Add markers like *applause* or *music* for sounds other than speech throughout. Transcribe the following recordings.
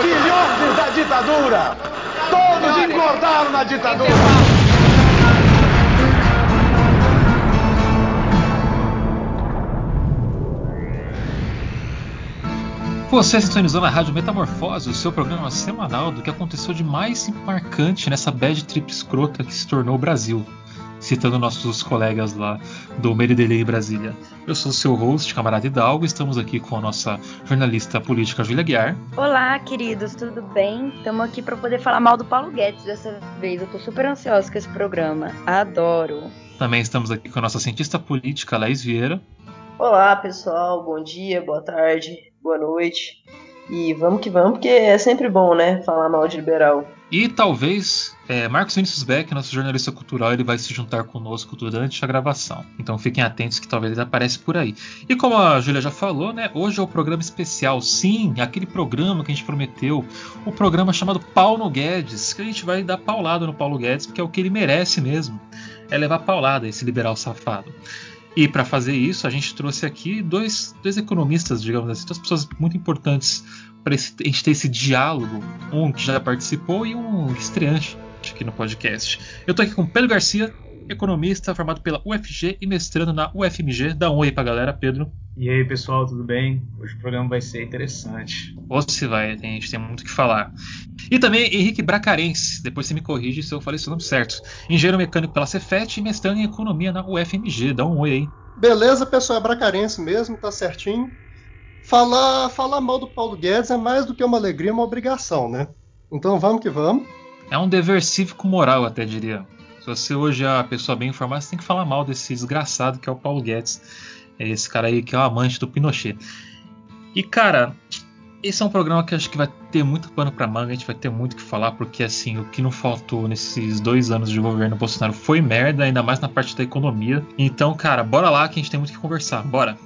Filhotes da ditadura! Todos engordaram na ditadura! Você sintonizou na Rádio Metamorfose, o seu programa semanal do que aconteceu de mais marcante nessa bad trip escrota que se tornou o Brasil citando nossos colegas lá do Meridelei Brasília. Eu sou o seu host, camarada Hidalgo, estamos aqui com a nossa jornalista política Julia Guiar. Olá, queridos, tudo bem? Estamos aqui para poder falar mal do Paulo Guedes dessa vez. Eu tô super ansiosa com esse programa. Adoro. Também estamos aqui com a nossa cientista política, Laís Vieira. Olá, pessoal. Bom dia, boa tarde, boa noite. E vamos que vamos, porque é sempre bom, né? Falar mal de liberal. E talvez é, Marcos Vinícius Beck, nosso jornalista cultural, ele vai se juntar conosco durante a gravação. Então fiquem atentos que talvez ele apareça por aí. E como a Júlia já falou, né? Hoje é o programa especial. Sim, aquele programa que a gente prometeu. O programa chamado Paulo Guedes. Que a gente vai dar paulada no Paulo Guedes, porque é o que ele merece mesmo. É levar paulada esse liberal safado. E para fazer isso, a gente trouxe aqui dois, dois economistas, digamos assim, duas pessoas muito importantes para a gente ter esse diálogo. Um que já participou e um estreante aqui no podcast. Eu tô aqui com Pedro Garcia, economista formado pela UFG e mestrando na UFMG. Dá um oi pra galera, Pedro. E aí, pessoal, tudo bem? Hoje o programa vai ser interessante. Ou se vai, a gente tem muito o que falar. E também Henrique Bracarense, depois você me corrige se eu falei seu nome certo. Engenheiro mecânico pela Cefet e mestrando em economia na UFMG. Dá um oi aí. Beleza, pessoal, é Bracarense mesmo, tá certinho. Falar, falar mal do Paulo Guedes é mais do que uma alegria, é uma obrigação, né? Então vamos que vamos. É um dever cívico moral, até diria. Se você hoje é a pessoa bem informada, você tem que falar mal desse desgraçado que é o Paulo Guedes. É esse cara aí que é o amante do Pinochet. E cara, esse é um programa que acho que vai ter muito pano para manga, a gente vai ter muito que falar, porque assim, o que não faltou nesses dois anos de governo Bolsonaro foi merda, ainda mais na parte da economia. Então, cara, bora lá que a gente tem muito que conversar. Bora!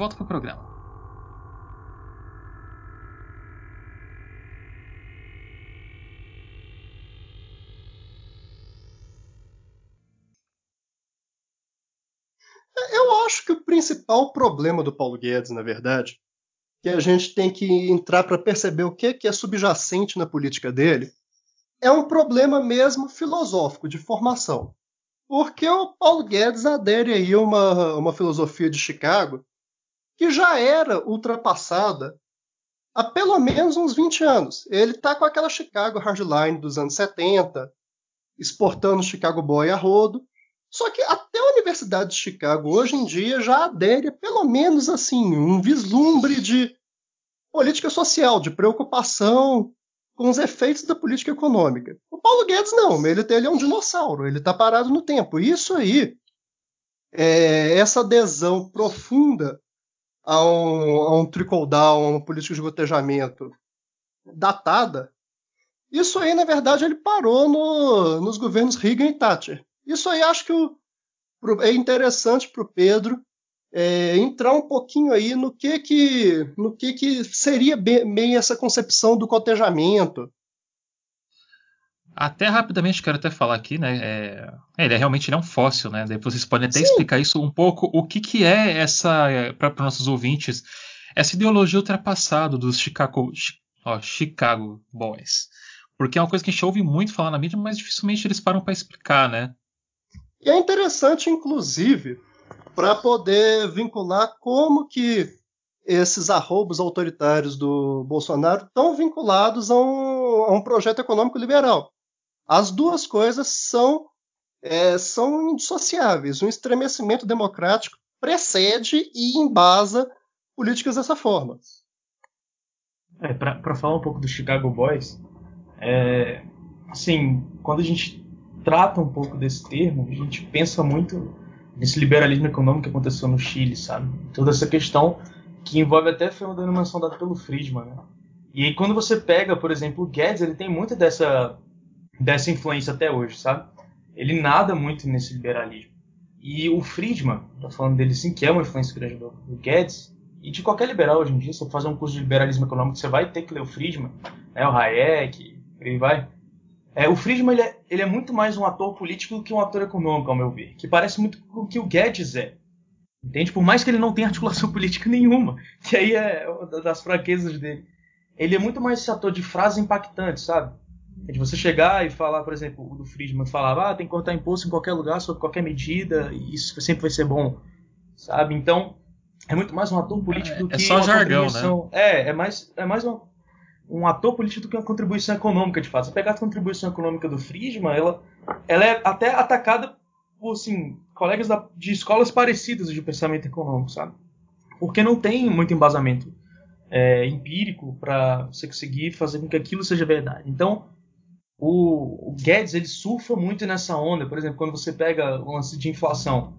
volta pro programa. Eu acho que o principal problema do Paulo Guedes, na verdade, que a gente tem que entrar para perceber o que é subjacente na política dele, é um problema mesmo filosófico, de formação. Porque o Paulo Guedes adere aí a uma, uma filosofia de Chicago que já era ultrapassada há pelo menos uns 20 anos. Ele está com aquela Chicago Hardline dos anos 70, exportando Chicago Boy a rodo. Só que até a Universidade de Chicago hoje em dia já adere pelo menos assim um vislumbre de política social, de preocupação com os efeitos da política econômica. O Paulo Guedes não, ele, ele é um dinossauro, ele está parado no tempo. Isso aí, é, essa adesão profunda a um, a um trickle-down, a uma política de gotejamento datada, isso aí, na verdade, ele parou no, nos governos Reagan e Thatcher. Isso aí acho que o, é interessante para o Pedro é, entrar um pouquinho aí no que que, no que, que seria bem, bem essa concepção do cotejamento, até rapidamente quero até falar aqui, né? É, é ele é realmente ele é um fóssil, né? Daí vocês podem até Sim. explicar isso um pouco, o que, que é essa, é, para os nossos ouvintes, essa ideologia ultrapassada dos Chicago, ó, Chicago Boys. Porque é uma coisa que a gente ouve muito falar na mídia, mas dificilmente eles param para explicar, né? E é interessante, inclusive, para poder vincular como que esses arroubos autoritários do Bolsonaro estão vinculados a um, a um projeto econômico liberal. As duas coisas são, é, são indissociáveis. Um estremecimento democrático precede e embasa políticas dessa forma. É, Para falar um pouco do Chicago Boys, é, assim, quando a gente trata um pouco desse termo, a gente pensa muito nesse liberalismo econômico que aconteceu no Chile, sabe? Toda essa questão que envolve até foi uma denominação dada pelo Friedman, né? E aí, quando você pega, por exemplo, o Guedes, ele tem muito dessa, dessa influência até hoje, sabe? Ele nada muito nesse liberalismo. E o Friedman, tá falando dele sim, que é uma influência grande do, do Guedes, e de qualquer liberal hoje em dia, se você fazer um curso de liberalismo econômico, você vai ter que ler o Friedman, né, o Hayek, ele vai. É, o Friedman ele é, ele é, muito mais um ator político do que um ator econômico, ao meu ver, que parece muito com o que o Guedes é. Entende? Por mais que ele não tenha articulação *laughs* política nenhuma, que aí é uma das fraquezas dele. Ele é muito mais esse ator de frase impactante, sabe? É de você chegar e falar, por exemplo, o do Friedman falava, ah, tem que cortar imposto em qualquer lugar, sob qualquer medida, e isso sempre vai ser bom, sabe? Então, é muito mais um ator político é, do que é só uma jargão, contribuição. Né? É, é mais, é mais um, um ator político do que uma contribuição econômica, de fato. Se pegar a contribuição econômica do Friedman, ela, ela é até atacada por, assim, colegas da, de escolas parecidas de pensamento econômico, sabe? Porque não tem muito embasamento é, empírico para você conseguir fazer com que aquilo seja verdade. Então, o, o, Guedes ele surfa muito nessa onda. Por exemplo, quando você pega o lance de inflação,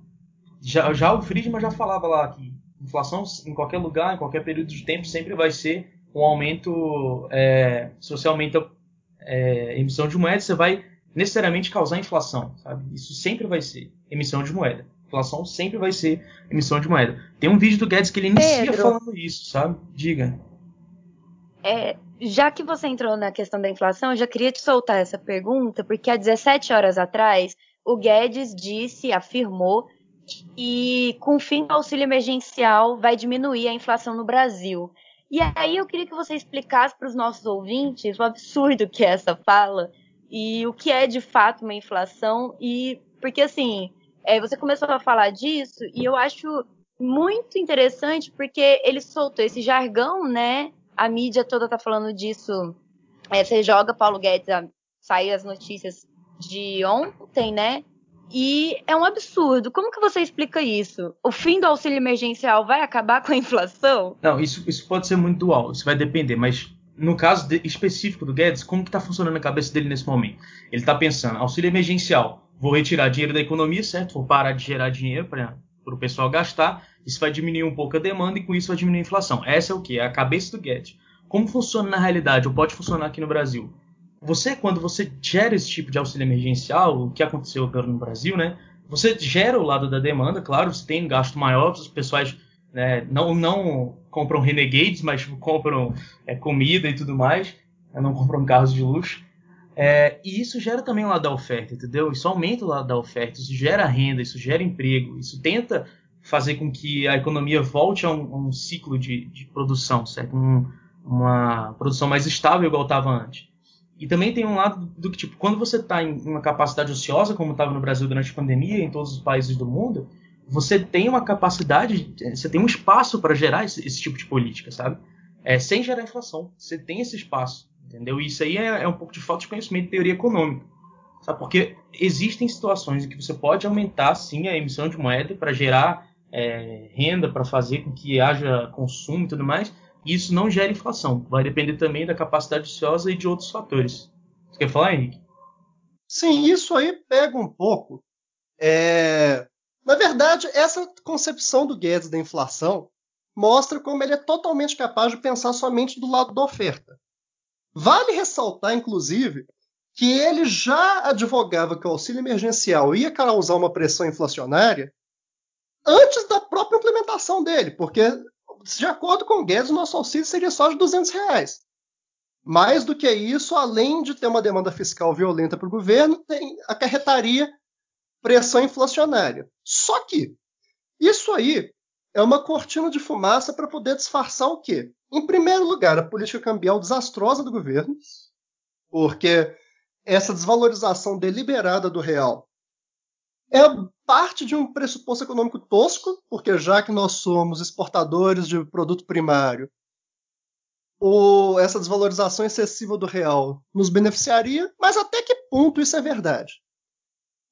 já, já o Friedman já falava lá que inflação em qualquer lugar, em qualquer período de tempo, sempre vai ser um aumento. É, se você aumenta é, emissão de moeda, você vai necessariamente causar inflação, sabe? Isso sempre vai ser emissão de moeda. Inflação sempre vai ser emissão de moeda. Tem um vídeo do Guedes que ele inicia Pedro, falando isso, sabe? Diga. É, já que você entrou na questão da inflação, eu já queria te soltar essa pergunta, porque há 17 horas atrás, o Guedes disse, afirmou, que com o fim do auxílio emergencial vai diminuir a inflação no Brasil. E aí eu queria que você explicasse para os nossos ouvintes o absurdo que é essa fala e o que é de fato uma inflação e porque assim é, você começou a falar disso e eu acho muito interessante porque ele soltou esse jargão, né? A mídia toda tá falando disso. É, você joga Paulo Guedes, saiu as notícias de ontem, né? E é um absurdo. Como que você explica isso? O fim do auxílio emergencial vai acabar com a inflação? Não, isso, isso pode ser muito dual, isso vai depender, mas no caso de, específico do Guedes, como que está funcionando a cabeça dele nesse momento? Ele está pensando, auxílio emergencial, vou retirar dinheiro da economia, certo? Vou parar de gerar dinheiro para o pessoal gastar, isso vai diminuir um pouco a demanda e com isso vai diminuir a inflação. Essa é o que? É a cabeça do Guedes. Como funciona na realidade, ou pode funcionar aqui no Brasil? Você, quando você gera esse tipo de auxílio emergencial, o que aconteceu agora no Brasil, né? Você gera o lado da demanda, claro, você tem gasto maior, os pessoais né, não, não compram renegades, mas compram é, comida e tudo mais, né, não compram carros de luxo. É, e isso gera também o lado da oferta, entendeu? Isso aumenta o lado da oferta, isso gera renda, isso gera emprego, isso tenta fazer com que a economia volte a um, a um ciclo de, de, produção, certo? Um, uma produção mais estável igual estava antes. E também tem um lado do que, tipo, quando você está em uma capacidade ociosa, como estava no Brasil durante a pandemia em todos os países do mundo, você tem uma capacidade, você tem um espaço para gerar esse, esse, tipo de política, sabe? É, sem gerar inflação. Você tem esse espaço, entendeu? E isso aí é, é um pouco de falta de conhecimento de teoria econômica. Sabe? Porque existem situações em que você pode aumentar, sim, a emissão de moeda para gerar é, renda, para fazer com que haja consumo e tudo mais, isso não gera inflação. Vai depender também da capacidade ociosa e de outros fatores. Você quer falar, Henrique? Sim, isso aí pega um pouco. É... Na verdade, essa concepção do Guedes da inflação mostra como ele é totalmente capaz de pensar somente do lado da oferta. Vale ressaltar, inclusive, que ele já advogava que o auxílio emergencial ia causar uma pressão inflacionária antes da própria implementação dele, porque de acordo com o Guedes, o nosso auxílio seria só de 200 reais. Mais do que isso, além de ter uma demanda fiscal violenta para o governo, tem, acarretaria pressão inflacionária. Só que isso aí é uma cortina de fumaça para poder disfarçar o quê? Em primeiro lugar, a política cambial desastrosa do governo, porque essa desvalorização deliberada do real é parte de um pressuposto econômico tosco, porque já que nós somos exportadores de produto primário, o, essa desvalorização excessiva do real nos beneficiaria, mas até que ponto isso é verdade?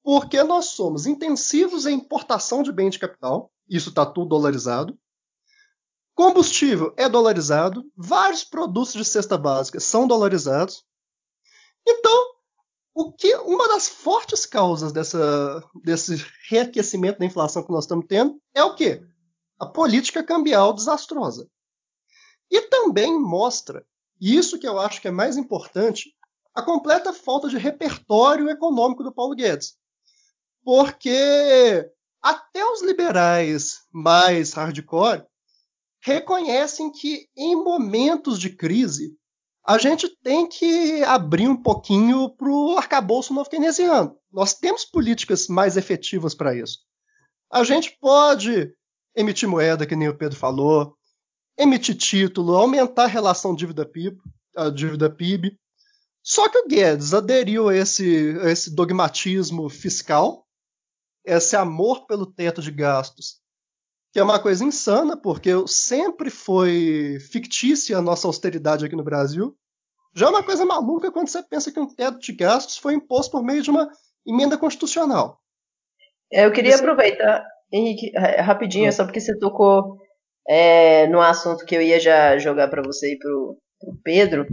Porque nós somos intensivos em importação de bens de capital, isso está tudo dolarizado. Combustível é dolarizado, vários produtos de cesta básica são dolarizados. Então, o que uma das fortes causas dessa, desse reaquecimento da inflação que nós estamos tendo é o quê? A política cambial desastrosa. E também mostra e isso que eu acho que é mais importante, a completa falta de repertório econômico do Paulo Guedes. Porque até os liberais mais hardcore reconhecem que em momentos de crise a gente tem que abrir um pouquinho para o arcabouço novo keynesiano. Nós temos políticas mais efetivas para isso. A gente pode emitir moeda, que nem o Pedro falou, emitir título, aumentar a relação dívida-PIB, dívida PIB. Só que o Guedes aderiu a esse, a esse dogmatismo fiscal, esse amor pelo teto de gastos, que é uma coisa insana, porque sempre foi fictícia a nossa austeridade aqui no Brasil. Já é uma coisa maluca quando você pensa que um teto de gastos foi imposto por meio de uma emenda constitucional. É, eu queria aproveitar, Henrique, rapidinho, ah. só porque você tocou é, no assunto que eu ia já jogar para você e pro, pro Pedro.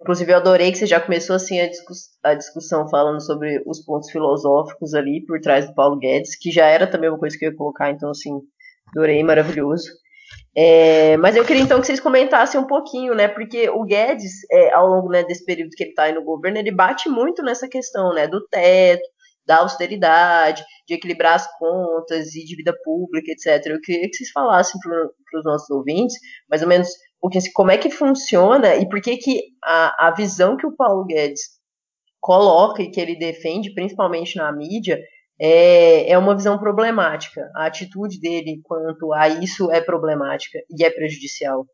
Inclusive, eu adorei que você já começou assim a, discuss a, discussão falando sobre os pontos filosóficos ali por trás do Paulo Guedes, que já era também uma coisa que eu ia colocar, então assim, adorei, maravilhoso. É, mas eu queria então que vocês comentassem um pouquinho, né? Porque o Guedes, é, ao longo né, desse período que ele está aí no governo, ele bate muito nessa questão, né? Do teto, da austeridade, de equilibrar as contas e dívida pública, etc. Eu queria que vocês falassem para os nossos ouvintes, mais ou menos, assim, como é que funciona e por que, que a, a visão que o Paulo Guedes coloca e que ele defende, principalmente na mídia, é, é uma visão problemática. A atitude dele quanto a isso é problemática e é prejudicial.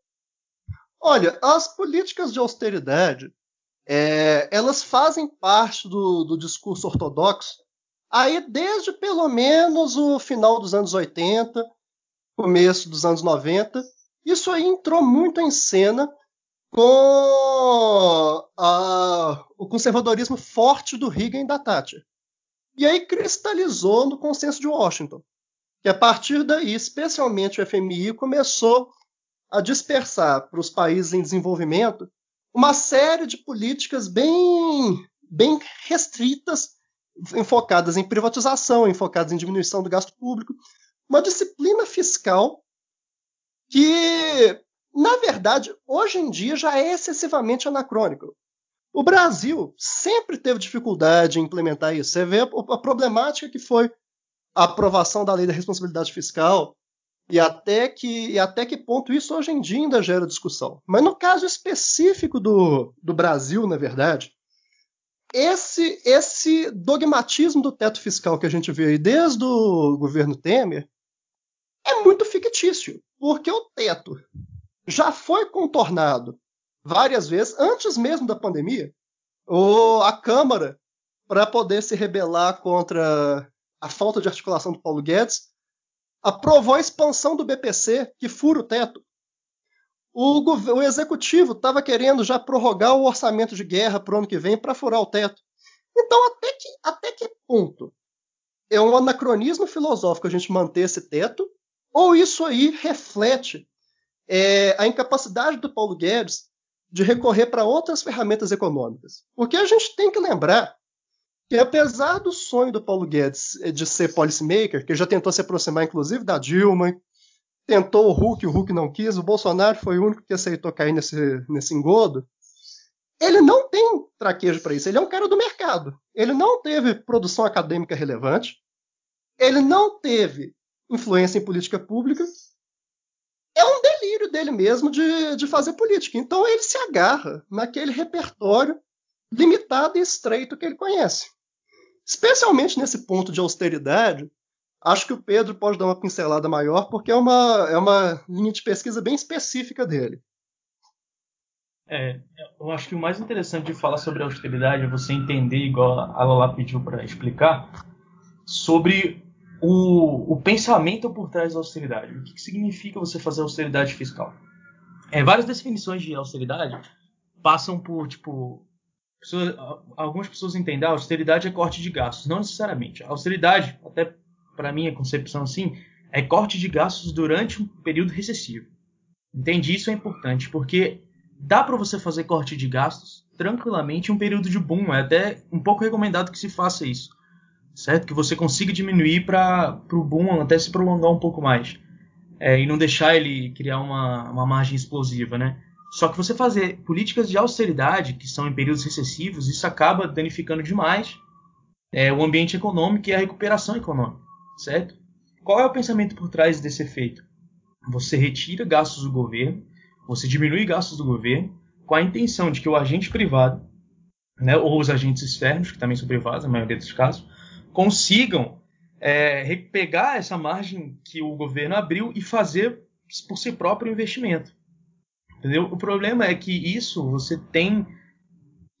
Olha, as políticas de austeridade é, elas fazem parte do, do, discurso ortodoxo aí desde pelo menos o final dos anos 80, começo dos anos 90. Isso aí entrou muito em cena com a, o conservadorismo forte do Reagan e da Thatcher. E aí cristalizou no consenso de Washington, que a partir daí, especialmente o FMI, começou a dispersar para os países em desenvolvimento uma série de políticas bem, bem restritas, enfocadas em privatização, enfocadas em diminuição do gasto público, uma disciplina fiscal que, na verdade, hoje em dia já é excessivamente anacrônico. O Brasil sempre teve dificuldade em implementar isso. Você vê a problemática que foi a aprovação da lei da responsabilidade fiscal e até que, e até que ponto isso hoje em dia ainda gera discussão. Mas no caso específico do, do Brasil, na verdade, esse, esse dogmatismo do teto fiscal que a gente vê aí desde o governo Temer é muito fictício, porque o teto já foi contornado várias vezes, antes mesmo da pandemia, o, a Câmara, para poder se rebelar contra a falta de articulação do Paulo Guedes, aprovou a expansão do BPC, que fura o teto. O, o executivo estava querendo já prorrogar o orçamento de guerra para o ano que vem para furar o teto. Então, até que, até que ponto é um anacronismo filosófico a gente manter esse teto? Ou isso aí reflete é, a incapacidade do Paulo Guedes de recorrer para outras ferramentas econômicas. Porque a gente tem que lembrar que, apesar do sonho do Paulo Guedes de ser policymaker, que já tentou se aproximar, inclusive, da Dilma, tentou o Hulk, o Hulk não quis, o Bolsonaro foi o único que aceitou cair nesse, nesse engodo, ele não tem traquejo para isso. Ele é um cara do mercado. Ele não teve produção acadêmica relevante, ele não teve influência em política pública, é um delírio dele mesmo de, de fazer política. Então ele se agarra naquele repertório limitado e estreito que ele conhece. Especialmente nesse ponto de austeridade, acho que o Pedro pode dar uma pincelada maior, porque é uma, é uma linha de pesquisa bem específica dele. É, eu acho que o mais interessante de falar sobre austeridade é você entender, igual a Lala pediu para explicar, sobre o, o pensamento por trás da austeridade. O que, que significa você fazer austeridade fiscal? É, várias definições de austeridade passam por, tipo, pessoas, algumas pessoas entendem, a ah, austeridade é corte de gastos. Não necessariamente. A austeridade, até para minha concepção assim, é corte de gastos durante um período recessivo. Entende? Isso é importante, porque dá para você fazer corte de gastos tranquilamente em um período de boom. É até um pouco recomendado que se faça isso certo? Que você consiga diminuir para o boom até se prolongar um pouco mais. É, e não deixar ele criar uma, uma margem explosiva, né? Só que você fazer políticas de austeridade, que são em períodos recessivos, isso acaba danificando demais é, o ambiente econômico e a recuperação econômica, certo? Qual é o pensamento por trás desse efeito? Você retira gastos do governo, você diminui gastos do governo, com a intenção de que o agente privado, né, ou os agentes externos, que também são privados, na maioria dos casos, consigam é, pegar essa margem que o governo abriu e fazer por si próprio investimento. Entendeu? O problema é que isso você tem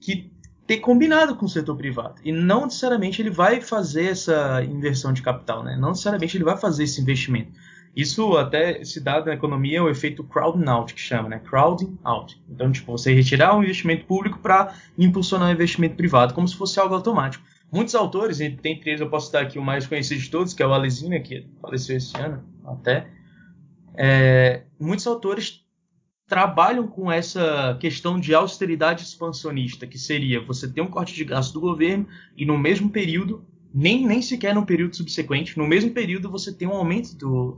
que ter combinado com o setor privado. E não necessariamente ele vai fazer essa inversão de capital, né? Não necessariamente ele vai fazer esse investimento. Isso até se dá na economia o efeito crowding out, que chama, né? Crowding out. Então, tipo, você retirar um investimento público para impulsionar um investimento privado, como se fosse algo automático. Muitos autores, entre eles eu posso citar aqui o mais conhecido de todos, que é o Alesina, que faleceu esse ano até. É, muitos autores trabalham com essa questão de austeridade expansionista, que seria você ter um corte de gasto do governo e no mesmo período, nem, nem sequer no período subsequente, no mesmo período você tem um aumento do,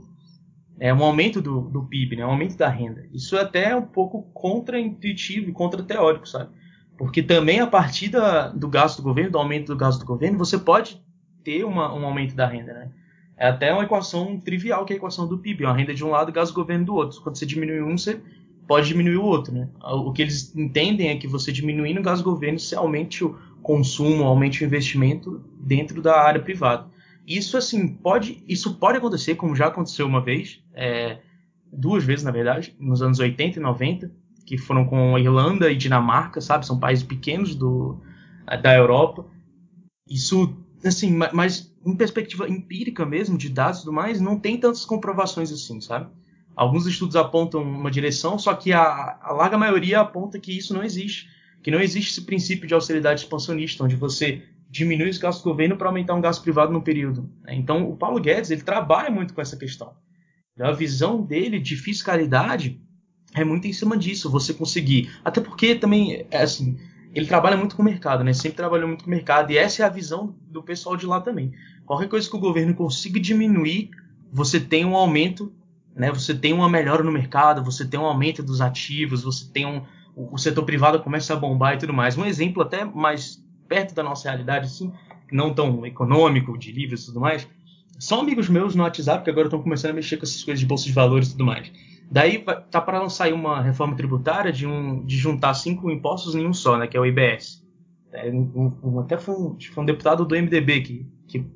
é, um aumento do, do PIB, né, um aumento da renda. Isso é até um pouco contra-intuitivo e contra-teórico, sabe? Porque também a partir da, do gasto do governo, do aumento do gasto do governo, você pode ter uma, um aumento da renda, né? É até uma equação trivial que é a equação do PIB, uma renda de um lado e gasto do governo do outro. Quando você diminui um, você pode diminuir o outro, né? O que eles entendem é que você diminuindo o gasto do governo, você aumente o consumo, aumente o investimento dentro da área privada. Isso assim pode, isso pode acontecer, como já aconteceu uma vez, é, duas vezes na verdade, nos anos 80 e 90, que foram com Irlanda e Dinamarca, sabe? São países pequenos do, da Europa. Isso, assim, mas em perspectiva empírica mesmo, de dados e tudo mais, não tem tantas comprovações assim, sabe? Alguns estudos apontam uma direção, só que a, a larga maioria aponta que isso não existe. Que não existe esse princípio de austeridade expansionista, onde você diminui os gastos do governo para aumentar um gasto privado no período. Então, o Paulo Guedes ele trabalha muito com essa questão. A visão dele de fiscalidade é muito em cima disso, você conseguir. Até porque também, é assim, ele trabalha muito com o mercado, né? Sempre trabalhou muito com o mercado, e essa é a visão do pessoal de lá também. Qualquer coisa que o governo consiga diminuir, você tem um aumento né? Você tem uma melhora no mercado, você tem um aumento dos ativos, você tem um o setor privado começa a bombar e tudo mais. Um exemplo até mais perto da nossa realidade, assim, não tão econômico, de livros e tudo mais, são amigos meus no WhatsApp que agora estão começando a mexer com essas coisas de bolsa de valores e tudo mais. Daí tá para lançar uma reforma tributária de, um, de juntar cinco impostos em um só, né, que é o IBS. É, um, um, até foi um, foi um deputado do MDB que, que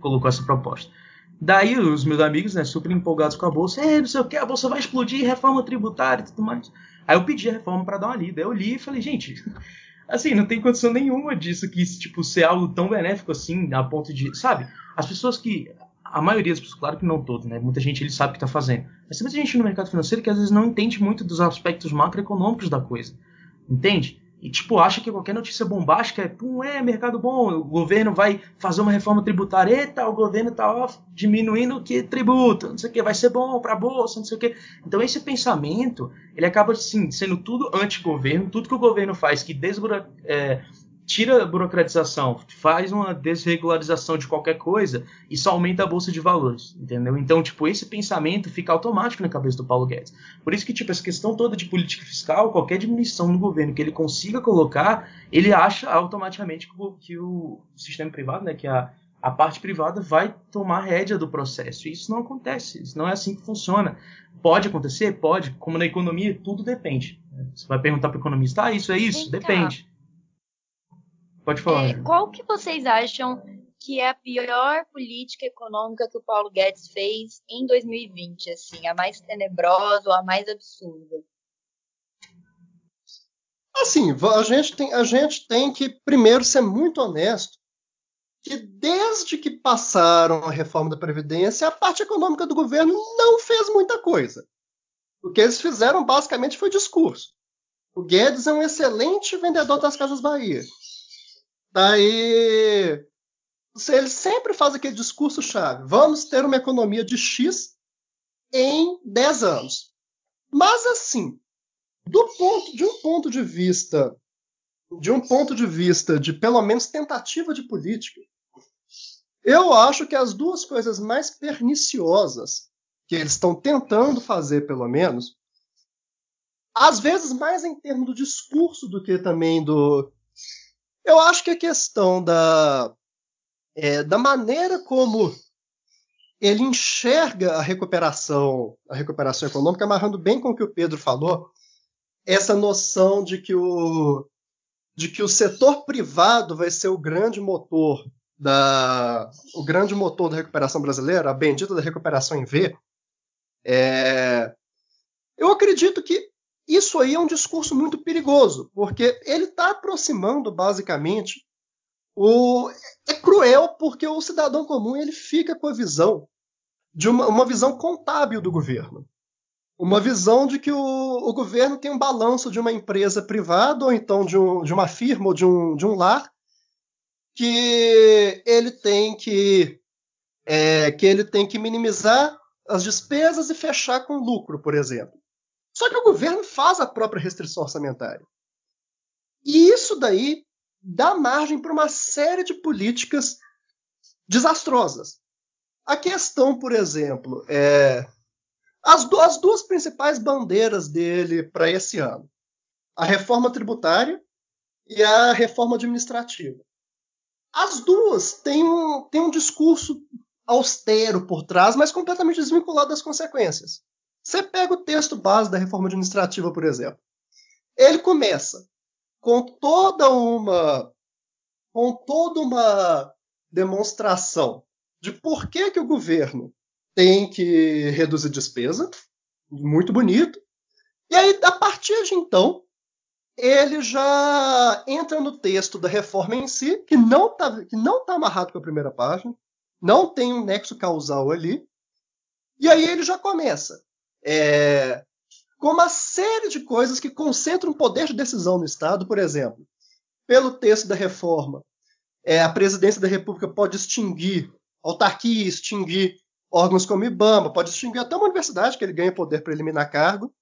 colocou essa proposta. Daí os meus amigos, né, super empolgados com a bolsa, é, não sei o que, a bolsa vai explodir, reforma tributária e tudo mais. Aí eu pedi a reforma para dar uma lida. Eu li e falei, gente, *laughs* assim, não tem condição nenhuma disso que tipo ser algo tão benéfico assim, a ponto de, sabe? As pessoas que a maioria das pessoas, claro que não todas, né? Muita gente ele sabe o que está fazendo. Mas tem muita gente no mercado financeiro que às vezes não entende muito dos aspectos macroeconômicos da coisa. Entende? e tipo acha que qualquer notícia bombástica é, pum, é mercado bom, o governo vai fazer uma reforma tributária, eita, o governo tá ó, diminuindo que tributa, não sei o que, vai ser bom para a bolsa, não sei o que. Então esse pensamento, ele acaba assim, sendo tudo anti-governo, tudo que o governo faz que desbura, é, tira a burocratização, faz uma desregularização de qualquer coisa, isso aumenta a bolsa de valores, entendeu? Então, tipo, esse pensamento fica automático na cabeça do Paulo Guedes. Por isso que, tipo, essa questão toda de política fiscal, qualquer diminuição no governo que ele consiga colocar, ele acha automaticamente que o, que o sistema privado, né, que a, a parte privada vai tomar rédea do processo. E isso não acontece, isso não é assim que funciona. Pode acontecer? Pode. Como na economia, tudo depende. Você vai perguntar para o economista, ah, isso é isso? Depende. Pode falar. É, qual que vocês acham que é a pior política econômica que o Paulo Guedes fez em 2020, assim, a mais tenebrosa ou a mais absurda? Assim, a gente tem, a gente tem que primeiro ser muito honesto que desde que passaram a reforma da Previdência, a parte econômica do governo não fez muita coisa. O que eles fizeram basicamente foi discurso. O Guedes é um excelente vendedor das Casas Bahia. Daí ele sempre faz aquele discurso chave. Vamos ter uma economia de X em 10 anos. Mas assim, do ponto de um ponto de vista de um ponto de vista de pelo menos tentativa de política, eu acho que as duas coisas mais perniciosas que eles estão tentando fazer, pelo menos, às vezes mais em termos do discurso do que também do. Eu acho que a questão da, é, da maneira como ele enxerga a recuperação, a recuperação econômica, amarrando bem com o que o Pedro falou, essa noção de que o, de que o setor privado vai ser o grande motor da o grande motor da recuperação brasileira, a bendita da recuperação em V, é, eu acredito que isso aí é um discurso muito perigoso, porque ele está aproximando basicamente o é cruel porque o cidadão comum ele fica com a visão de uma, uma visão contábil do governo uma visão de que o, o, governo tem um balanço de uma empresa privada ou então de, um, de uma firma ou de um, de um lar que ele tem que é, que ele tem que minimizar as despesas e fechar com lucro, por exemplo. Só que o governo faz a própria restrição orçamentária. E isso daí dá margem para uma série de políticas desastrosas. A questão, por exemplo, é as, duas principais bandeiras dele para esse ano: a reforma tributária e a reforma administrativa. As duas têm um, têm um discurso austero por trás, mas completamente desvinculado das consequências. Você pega o texto base da reforma administrativa, por exemplo. Ele começa com toda uma com toda uma demonstração de por que, que o governo tem que reduzir despesa, muito bonito. E aí, a partir de então, ele já entra no texto da reforma em si, que não está que não tá amarrado com a primeira página, não tem um nexo causal ali. E aí ele já começa é, com uma série de coisas que concentram poder de decisão no Estado, por exemplo, pelo texto da reforma, é, a presidência da República pode extinguir, autarquia extinguir órgãos como IBAMA, pode extinguir até uma universidade que ele ganha poder para eliminar cargo,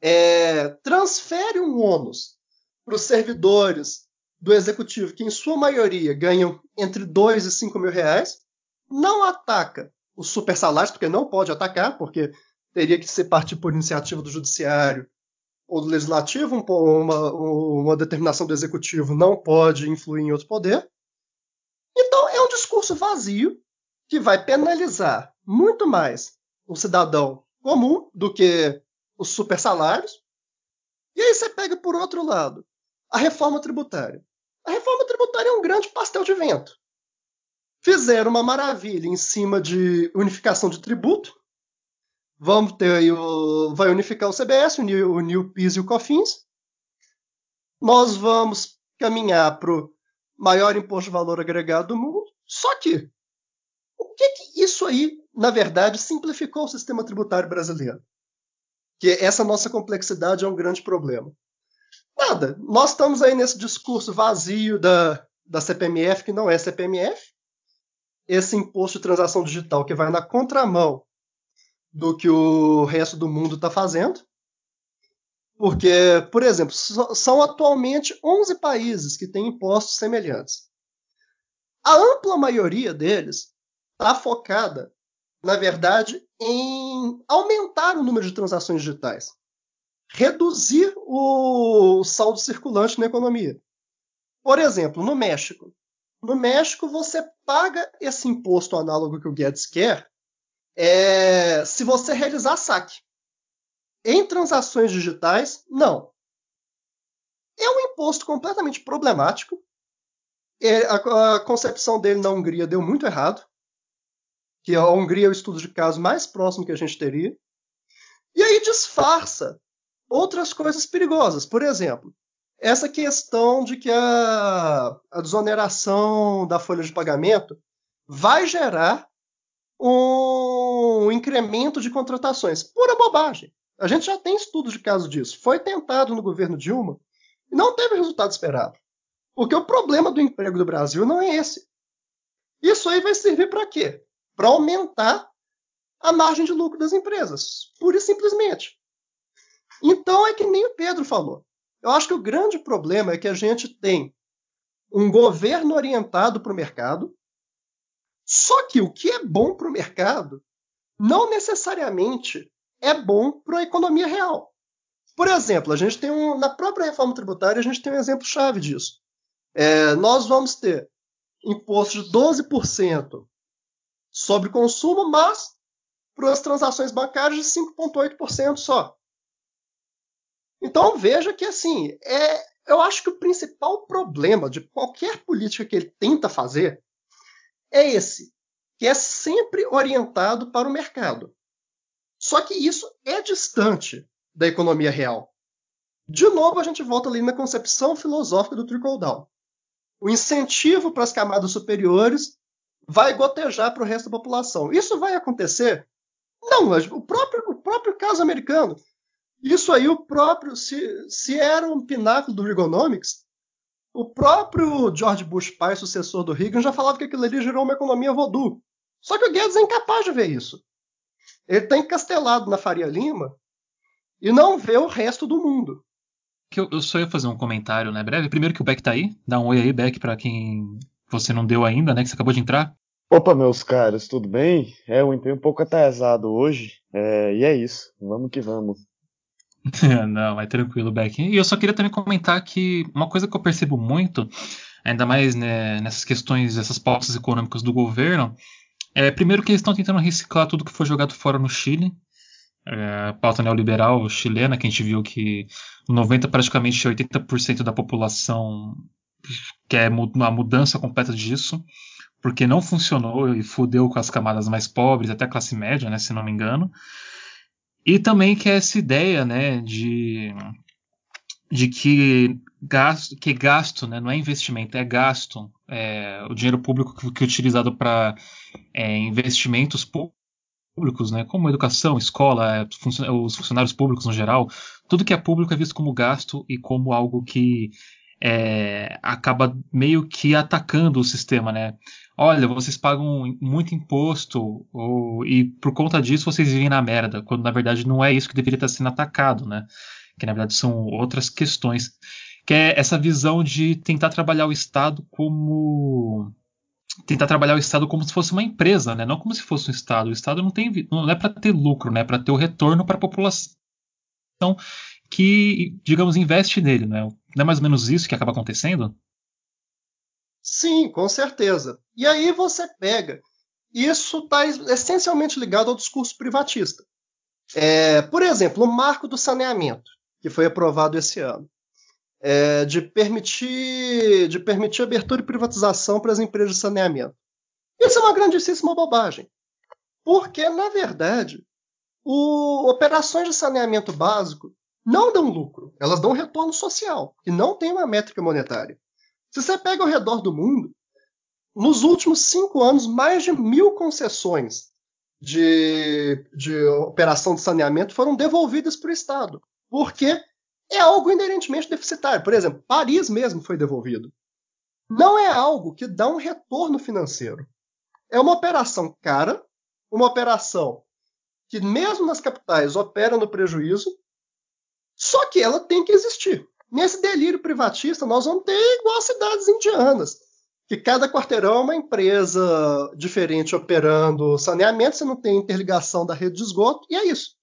é, transfere um ônus para os servidores do executivo, que em sua maioria ganham entre 2 e 5 mil reais, não ataca os super salários, porque não pode atacar, porque teria que ser partir por iniciativa do judiciário ou do legislativo, uma, uma determinação do executivo não pode influir em outro poder. Então é um discurso vazio que vai penalizar muito mais o cidadão comum do que os super salários. E aí você pega por outro lado a reforma tributária. A reforma tributária é um grande pastel de vento. Fizeram uma maravilha em cima de unificação de tributo. Vamos ter aí o. Vai unificar o CBS, unir, o PIS e o COFINS. Nós vamos caminhar para o maior imposto de valor agregado do mundo. Só que o que, que isso aí, na verdade, simplificou o sistema tributário brasileiro? Que essa nossa complexidade é um grande problema. Nada. Nós estamos aí nesse discurso vazio da, da CPMF, que não é CPMF. Esse imposto de transação digital que vai na contramão do que o resto do mundo está fazendo. Porque, por exemplo, são atualmente 11 países que têm impostos semelhantes. A ampla maioria deles está focada, na verdade, em aumentar o número de transações digitais, reduzir o saldo circulante na economia. Por exemplo, no México. No México, você paga esse imposto análogo que o Guedes quer é, se você realizar saque. Em transações digitais, não. É um imposto completamente problemático. É, a, a concepção dele na Hungria deu muito errado que a Hungria é o estudo de caso mais próximo que a gente teria. E aí disfarça outras coisas perigosas. Por exemplo, essa questão de que a, a desoneração da folha de pagamento vai gerar um incremento de contratações. Pura bobagem. A gente já tem estudo de caso disso. Foi tentado no governo Dilma e não teve resultado esperado. Porque o problema do emprego do Brasil não é esse. Isso aí vai servir para quê? para aumentar a margem de lucro das empresas, pura e simplesmente. Então é que nem o Pedro falou. Eu acho que o grande problema é que a gente tem um governo orientado para o mercado, só que o que é bom para o mercado não necessariamente é bom para a economia real. Por exemplo, a gente tem um, na própria reforma tributária, a gente tem um exemplo chave disso. É, nós vamos ter imposto de 12% sobre consumo, mas para as transações bancárias de 5,8% só. Então veja que assim, é, eu acho que o principal problema de qualquer política que ele tenta fazer é esse, que é sempre orientado para o mercado. Só que isso é distante da economia real. De novo, a gente volta ali na concepção filosófica do trickle-down. O incentivo para as camadas superiores vai gotejar para o resto da população. Isso vai acontecer? Não, o próprio, o próprio caso americano. Isso aí, o próprio, se, se era um pináculo do Reaganomics, o próprio George Bush pai, sucessor do Reagan, já falava que aquilo ali gerou uma economia voodoo. Só que o Guedes é incapaz de ver isso. Ele está encastelado na Faria Lima e não vê o resto do mundo. Eu, eu só ia fazer um comentário, né, breve. Primeiro que o Beck tá aí. Dá um oi aí, Beck, para quem você não deu ainda, né, que você acabou de entrar. Opa, meus caros, tudo bem? É, eu entrei um pouco atrasado hoje, é, e é isso. Vamos que vamos. *laughs* Não, é tranquilo, Beck. E eu só queria também comentar que uma coisa que eu percebo muito, ainda mais né, nessas questões, essas pautas econômicas do governo, é primeiro que eles estão tentando reciclar tudo que foi jogado fora no Chile. É, pauta neoliberal chilena, que a gente viu que 90, praticamente 80% da população quer uma mudança completa disso, porque não funcionou e fudeu com as camadas mais pobres, até a classe média, né, se não me engano. E também que é essa ideia, né, de, de que gasto, que gasto, né, não é investimento, é gasto. É, o dinheiro público que, que é utilizado para é, investimentos públicos, né, como educação, escola, é, os funcionários públicos no geral, tudo que é público é visto como gasto e como algo que é, acaba meio que atacando o sistema, né? Olha, vocês pagam muito imposto ou, e por conta disso vocês vivem na merda, quando na verdade não é isso que deveria estar sendo atacado, né? Que na verdade são outras questões. Que é essa visão de tentar trabalhar o Estado como tentar trabalhar o Estado como se fosse uma empresa, né? Não como se fosse um Estado. O Estado não tem não é para ter lucro, né? É para ter o retorno para a população que, digamos, investe nele, né? Não é mais ou menos isso que acaba acontecendo? Sim, com certeza. E aí você pega. Isso está essencialmente ligado ao discurso privatista. É, por exemplo, o marco do saneamento, que foi aprovado esse ano, é, de, permitir, de permitir abertura e privatização para as empresas de saneamento. Isso é uma grandíssima bobagem. Porque, na verdade, o, operações de saneamento básico não dão lucro, elas dão retorno social, e não tem uma métrica monetária. Se você pega ao redor do mundo, nos últimos cinco anos, mais de mil concessões de, de operação de saneamento foram devolvidas para o Estado, porque é algo inerentemente deficitário. Por exemplo, Paris mesmo foi devolvido. Não é algo que dá um retorno financeiro. É uma operação cara, uma operação que, mesmo nas capitais, opera no prejuízo, só que ela tem que existir. Nesse delírio privatista, nós vamos ter igual as cidades indianas, que cada quarteirão é uma empresa diferente operando saneamento, você não tem interligação da rede de esgoto, e é isso.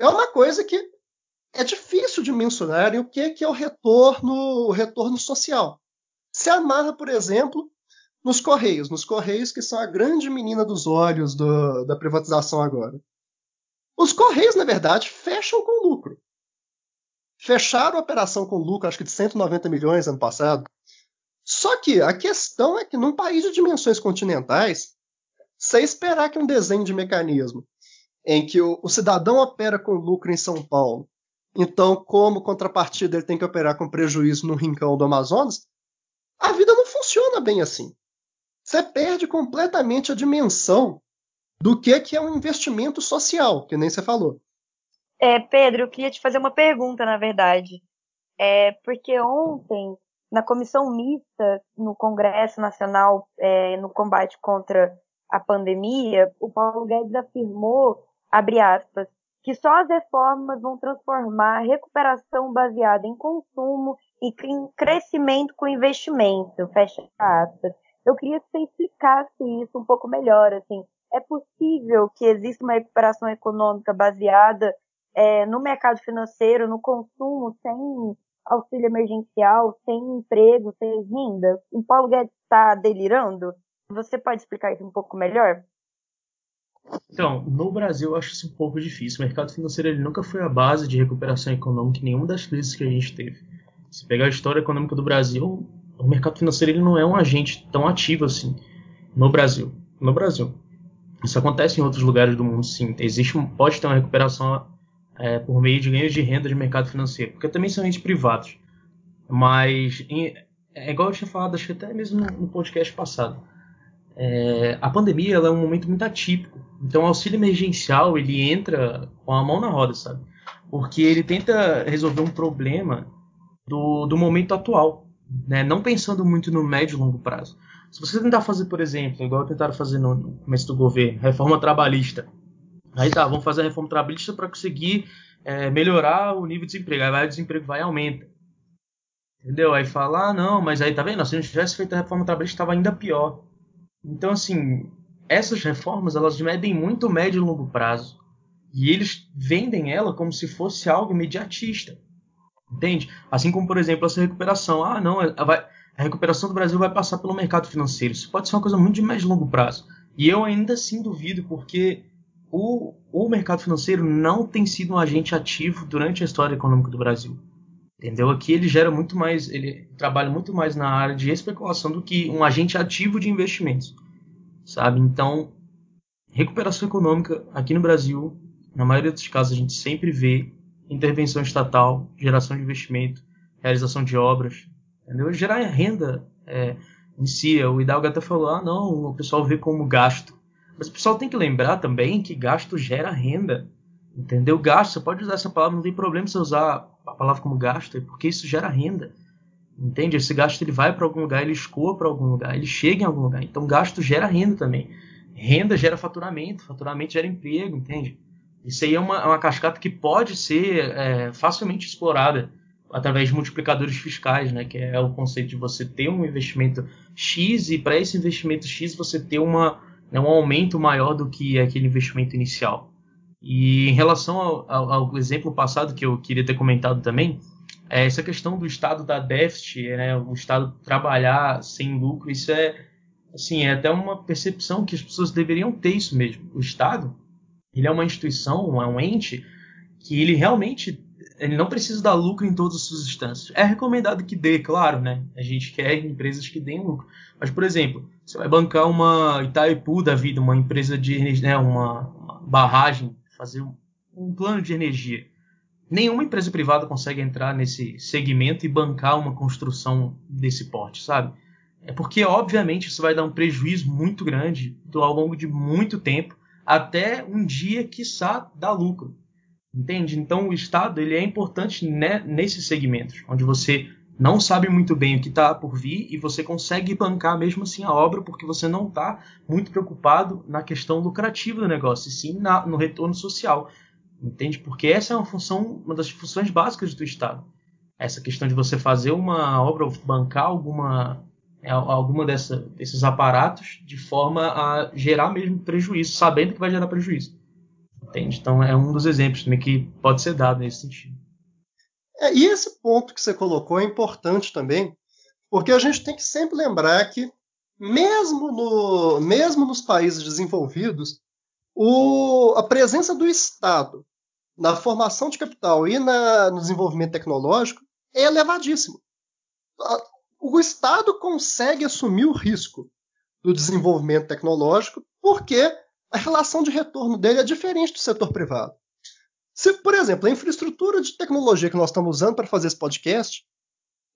É uma coisa que é difícil de mensurar o que é o retorno, o retorno social. Se amarra, por exemplo, nos Correios, nos Correios que são a grande menina dos olhos do, da privatização agora. Os Correios, na verdade, fecham com lucro fecharam a operação com lucro, acho que de 190 milhões ano passado. Só que a questão é que num país de dimensões continentais, você esperar que um desenho de mecanismo em que o, o cidadão opera com lucro em São Paulo, então, como contrapartida, ele tem que operar com prejuízo no rincão do Amazonas, a vida não funciona bem assim. Você perde completamente a dimensão do que, que é um investimento social, que nem você falou. É, Pedro, eu queria te fazer uma pergunta, na verdade. É, porque ontem, na comissão mista no Congresso Nacional é, no combate contra a pandemia, o Paulo Guedes afirmou, abre aspas, que só as reformas vão transformar a recuperação baseada em consumo e em crescimento com investimento, fecha aspas. Eu queria que você explicasse isso um pouco melhor, assim. É possível que exista uma recuperação econômica baseada é, no mercado financeiro, no consumo, sem auxílio emergencial, sem emprego, sem renda? O Paulo Guedes está delirando? Você pode explicar isso um pouco melhor? Então, no Brasil eu acho isso um pouco difícil. O mercado financeiro ele nunca foi a base de recuperação econômica em nenhuma das crises que a gente teve. Se pegar a história econômica do Brasil, o mercado financeiro ele não é um agente tão ativo assim no Brasil. No Brasil. Isso acontece em outros lugares do mundo, sim. Existe pode ter uma recuperação é, por meio de ganhos de renda de mercado financeiro, porque também são entes privados. Mas em, é igual eu tinha falado, acho que até mesmo no podcast passado. É, a pandemia é um momento muito atípico. Então o auxílio emergencial ele entra com a mão na roda, sabe? Porque ele tenta resolver um problema do, do momento atual, né? não pensando muito no médio e longo prazo. Se você tentar fazer, por exemplo, igual tentaram fazer no começo do governo, reforma trabalhista. Aí tá, vamos fazer a reforma trabalhista para conseguir é, melhorar o nível de desemprego. Aí vai, o desemprego vai e aumenta. Entendeu? Aí fala, ah, não, mas aí tá vendo? Se não tivesse feito a reforma trabalhista, estava ainda pior. Então, assim, essas reformas, elas medem muito médio e longo prazo. E eles vendem ela como se fosse algo imediatista. Entende? Assim como, por exemplo, essa recuperação. Ah, não, vai, a recuperação do Brasil vai passar pelo mercado financeiro. Isso pode ser uma coisa muito de médio e longo prazo. E eu ainda assim duvido, porque o, o mercado financeiro não tem sido um agente ativo durante a história econômica do Brasil. Entendeu? Aqui ele gera muito mais, ele trabalha muito mais na área de especulação do que um agente ativo de investimentos. Sabe? Então, recuperação econômica aqui no Brasil, na maioria dos casos, a gente sempre vê intervenção estatal, geração de investimento, realização de obras, Entendeu? Gerar renda é, em si. O Hidalgo até falou: ah, não, o pessoal vê como gasto. Mas o pessoal tem que lembrar também que gasto gera renda. Entendeu? Gasto, você pode usar essa palavra, não tem problema você usar a palavra como gasto, porque isso gera renda. Entende? Esse gasto ele vai para algum lugar, ele escoa para algum lugar, ele chega em algum lugar. Então gasto gera renda também. Renda gera faturamento, faturamento gera emprego, entende? Isso aí é uma, é uma cascata que pode ser é, facilmente explorada através de multiplicadores fiscais, né, que é o conceito de você ter um investimento X e para esse investimento X você ter uma, né, um aumento maior do que aquele investimento inicial. E em relação ao, ao, ao, exemplo passado que eu queria ter comentado também, é essa questão do Estado dar déficit, né, o Estado trabalhar sem lucro, isso é assim, é até uma percepção que as pessoas deveriam ter isso mesmo. O Estado, ele é uma instituição, é um ente que ele realmente ele não precisa dar lucro em todas as suas instâncias. É recomendado que dê, claro, né? A gente quer empresas que deem lucro. Mas, por exemplo, você vai bancar uma Itaipu da vida, uma empresa de né, uma, uma barragem, fazer um, um plano de energia. Nenhuma empresa privada consegue entrar nesse segmento e bancar uma construção desse porte, sabe? É porque, obviamente, isso vai dar um prejuízo muito grande ao longo de muito tempo, até um dia, quiçá, dar lucro. Entende? Então o Estado ele é importante né, nesses segmentos, onde você não sabe muito bem o que está por vir e você consegue bancar mesmo assim a obra porque você não está muito preocupado na questão lucrativa do negócio, e sim na, no retorno social. Entende? Porque essa é uma função, uma das funções básicas do Estado. Essa questão de você fazer uma obra, bancar alguma, é, alguma dessa, desses aparatos de forma a gerar mesmo prejuízo, sabendo que vai gerar prejuízo. Entende? Então é um dos exemplos também que pode ser dado nesse sentido. É, e esse ponto que você colocou é importante também, porque a gente tem que sempre lembrar que, mesmo, no, mesmo nos países desenvolvidos, o, a presença do Estado na formação de capital e na, no desenvolvimento tecnológico é elevadíssimo. O Estado consegue assumir o risco do desenvolvimento tecnológico porque a relação de retorno dele é diferente do setor privado. Se, por exemplo, a infraestrutura de tecnologia que nós estamos usando para fazer esse podcast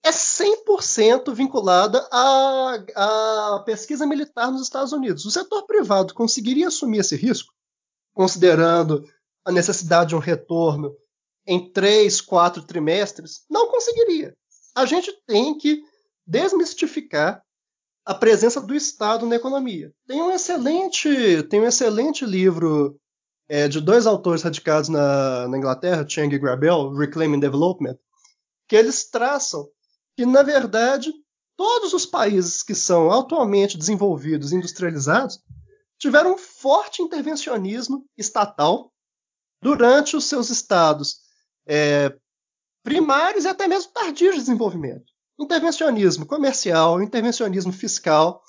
é 100% vinculada à, à pesquisa militar nos Estados Unidos. O setor privado conseguiria assumir esse risco, considerando a necessidade de um retorno em três, quatro trimestres? Não conseguiria. A gente tem que desmistificar a presença do Estado na economia. Tem um excelente, tem um excelente livro é, de dois autores radicados na, na Inglaterra, Chang e Grabel, Reclaiming Development, que eles traçam que, na verdade, todos os países que são atualmente desenvolvidos, industrializados, tiveram um forte intervencionismo estatal durante os seus estados é, primários e até mesmo tardios de desenvolvimento. Intervencionismo comercial, intervencionismo fiscal,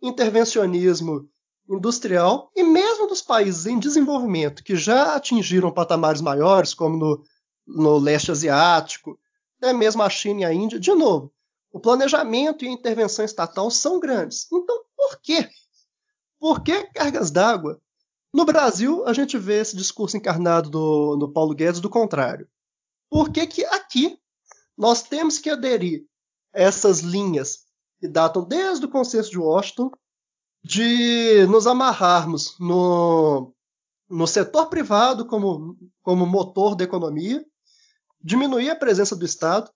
intervencionismo industrial e mesmo dos países em desenvolvimento que já atingiram patamares maiores, como no, no leste asiático, até mesmo a China e a Índia, de novo, o planejamento e a intervenção estatal são grandes. Então, por quê? Por que cargas d'água? No Brasil, a gente vê esse discurso encarnado do, do Paulo Guedes do contrário. Por que, que aqui nós temos que aderir a essas linhas que datam desde o consenso de Washington de nos amarrarmos no, no setor privado como, como motor da economia, diminuir a presença do Estado.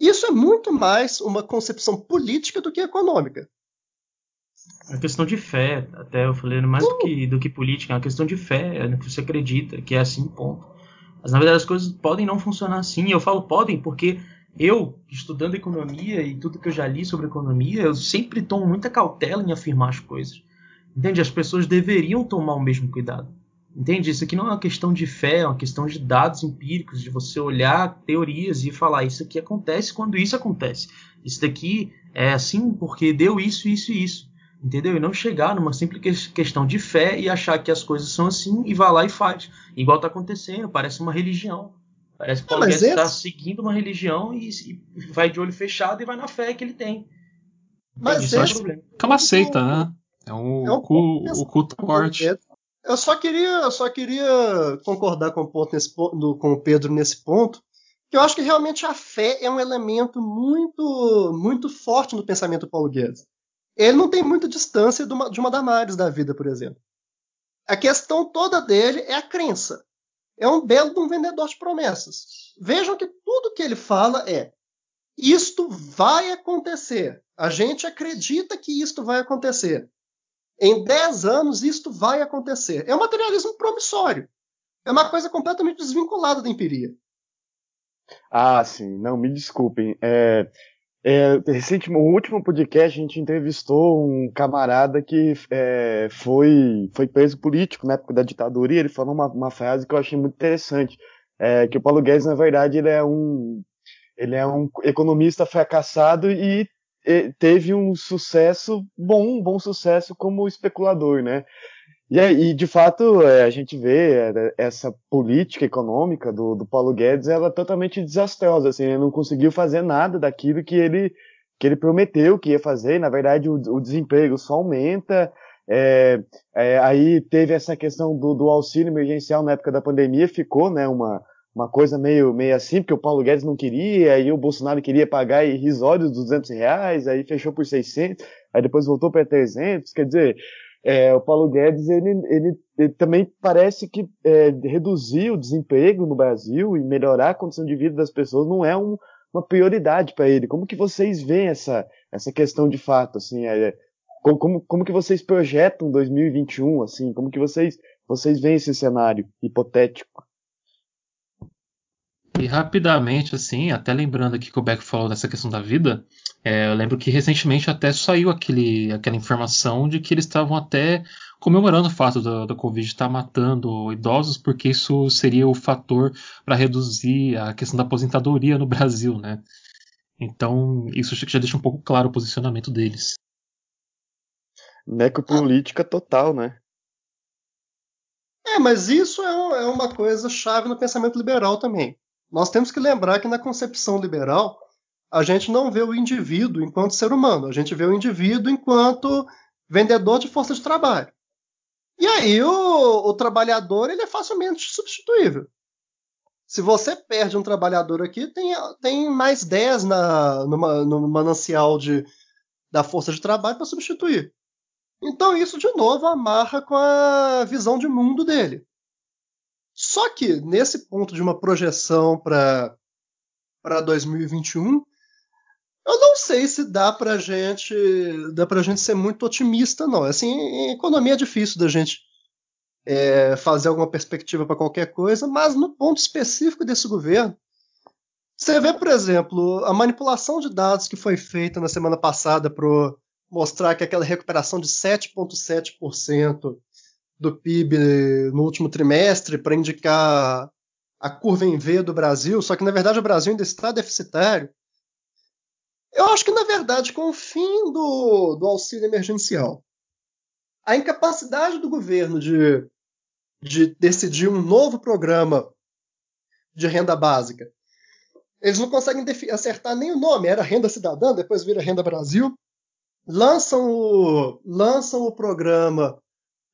Isso é muito mais uma concepção política do que econômica. É questão de fé, até eu falei mais do que, do que política, é uma questão de fé, é no que você acredita, que é assim, ponto. Mas na verdade as coisas podem não funcionar assim. Eu falo podem porque eu, estudando economia e tudo que eu já li sobre economia, eu sempre tomo muita cautela em afirmar as coisas. Entende? As pessoas deveriam tomar o mesmo cuidado. Entende? Isso aqui não é uma questão de fé, é uma questão de dados empíricos, de você olhar teorias e falar isso aqui acontece quando isso acontece. Isso daqui é assim porque deu isso, isso e isso. Entendeu? E não chegar numa simples questão de fé e achar que as coisas são assim e vá lá e faz. Igual está acontecendo, parece uma religião. Parece que o Paulo Guedes está esse... seguindo uma religião e, e, vai de olho fechado e vai na fé que ele tem. Mas Isso esse... é, problema. é uma seita, né? É um, é um cu, o culto forte. Eu só queria, eu só queria concordar com o, ponto nesse, do, com o Pedro nesse ponto, que eu acho que realmente a fé é um elemento muito, muito forte no pensamento do Paulo Guedes. Ele não tem muita distância de uma, de uma Damares da vida, por exemplo. A questão toda dele é a crença é um belo de um vendedor de promessas. Vejam que tudo que ele fala é: isto vai acontecer. A gente acredita que isto vai acontecer. Em 10 anos, isto vai acontecer. É um materialismo promissório. É uma coisa completamente desvinculada da empiria. Ah, sim. Não, me desculpem. É, é, recentemente, no último podcast, a gente entrevistou um camarada que é, foi, foi preso político na época da ditadura e ele falou uma, uma frase que eu achei muito interessante, é, que o Paulo Guedes, na verdade, ele é um, ele é um economista fracassado e, e teve um sucesso bom, um bom sucesso como especulador, né? E, e, de fato, é, a gente vê é, essa política econômica do, do Paulo Guedes, ela é totalmente desastrosa, assim, ele não conseguiu fazer nada daquilo que ele, que ele prometeu que ia fazer, na verdade o, o desemprego só aumenta, é, é, aí teve essa questão do, do, auxílio emergencial na época da pandemia, ficou, né, uma, uma coisa meio, meio assim, porque o Paulo Guedes não queria, aí o Bolsonaro queria pagar irrisórios 200 reais, aí fechou por 600, aí depois voltou para 300, quer dizer, é, o Paulo Guedes ele, ele, ele também parece que é, reduzir o desemprego no Brasil e melhorar a condição de vida das pessoas não é um, uma prioridade para ele. Como que vocês veem essa, essa questão de fato? Assim, é, como, como, como que vocês projetam 2021? Assim, como que vocês, vocês veem esse cenário hipotético? E rapidamente, assim, até lembrando aqui que o Beck falou dessa questão da vida, é, eu lembro que recentemente até saiu aquele, aquela informação de que eles estavam até comemorando o fato da, da Covid estar matando idosos, porque isso seria o fator para reduzir a questão da aposentadoria no Brasil, né? Então, isso já deixa um pouco claro o posicionamento deles. Necropolítica total, né? É, mas isso é, é uma coisa chave no pensamento liberal também. Nós temos que lembrar que na concepção liberal, a gente não vê o indivíduo enquanto ser humano, a gente vê o indivíduo enquanto vendedor de força de trabalho. E aí o, o trabalhador ele é facilmente substituível. Se você perde um trabalhador aqui, tem, tem mais 10 na, numa, no manancial de, da força de trabalho para substituir. Então isso, de novo, amarra com a visão de mundo dele. Só que, nesse ponto de uma projeção para 2021, eu não sei se dá pra gente dá pra gente ser muito otimista, não. Assim, em economia é difícil da gente é, fazer alguma perspectiva para qualquer coisa, mas no ponto específico desse governo, você vê, por exemplo, a manipulação de dados que foi feita na semana passada para mostrar que aquela recuperação de 7,7% do PIB no último trimestre para indicar a curva em V do Brasil, só que na verdade o Brasil ainda está deficitário. Eu acho que na verdade com o fim do, do auxílio emergencial, a incapacidade do governo de, de decidir um novo programa de renda básica, eles não conseguem acertar nem o nome, era Renda Cidadã, depois vira Renda Brasil, lançam o, lançam o programa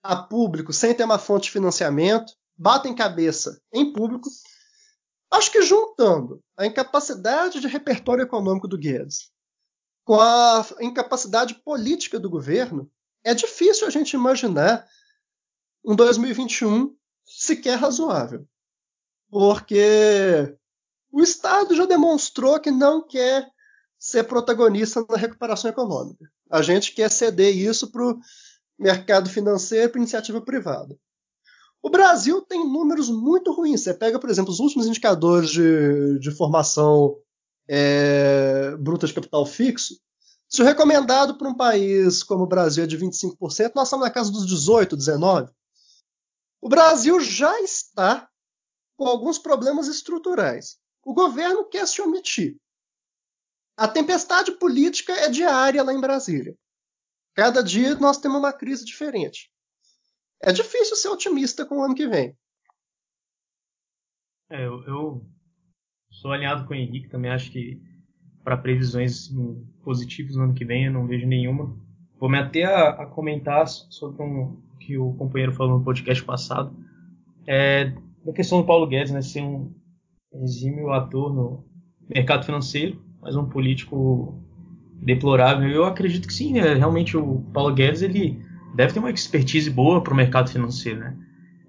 a público sem ter uma fonte de financiamento, batem cabeça em público. Acho que juntando a incapacidade de repertório econômico do Guedes com a incapacidade política do governo, é difícil a gente imaginar um 2021 sequer razoável. Porque o Estado já demonstrou que não quer ser protagonista na recuperação econômica. A gente quer ceder isso para mercado financeiro para iniciativa privada. O Brasil tem números muito ruins. Você pega, por exemplo, os últimos indicadores de, de formação é, bruta de capital fixo. Se o recomendado para um país como o Brasil é de 25%, nós estamos na casa dos 18%, 19%. O Brasil já está com alguns problemas estruturais. O governo quer se omitir. A tempestade política é diária lá em Brasília. Cada dia nós temos uma crise diferente. É difícil ser otimista com o ano que vem. É, eu, eu sou alinhado com o Henrique, também acho que para previsões positivas no ano que vem eu não vejo nenhuma. Vou me até a, a comentar sobre um que o companheiro falou no podcast passado, é, da questão do Paulo Guedes, né, ser um exímio ator no mercado financeiro, mas um político deplorável. Eu acredito que sim, né? realmente o Paulo Guedes ele deve ter uma expertise boa para o mercado financeiro. Né?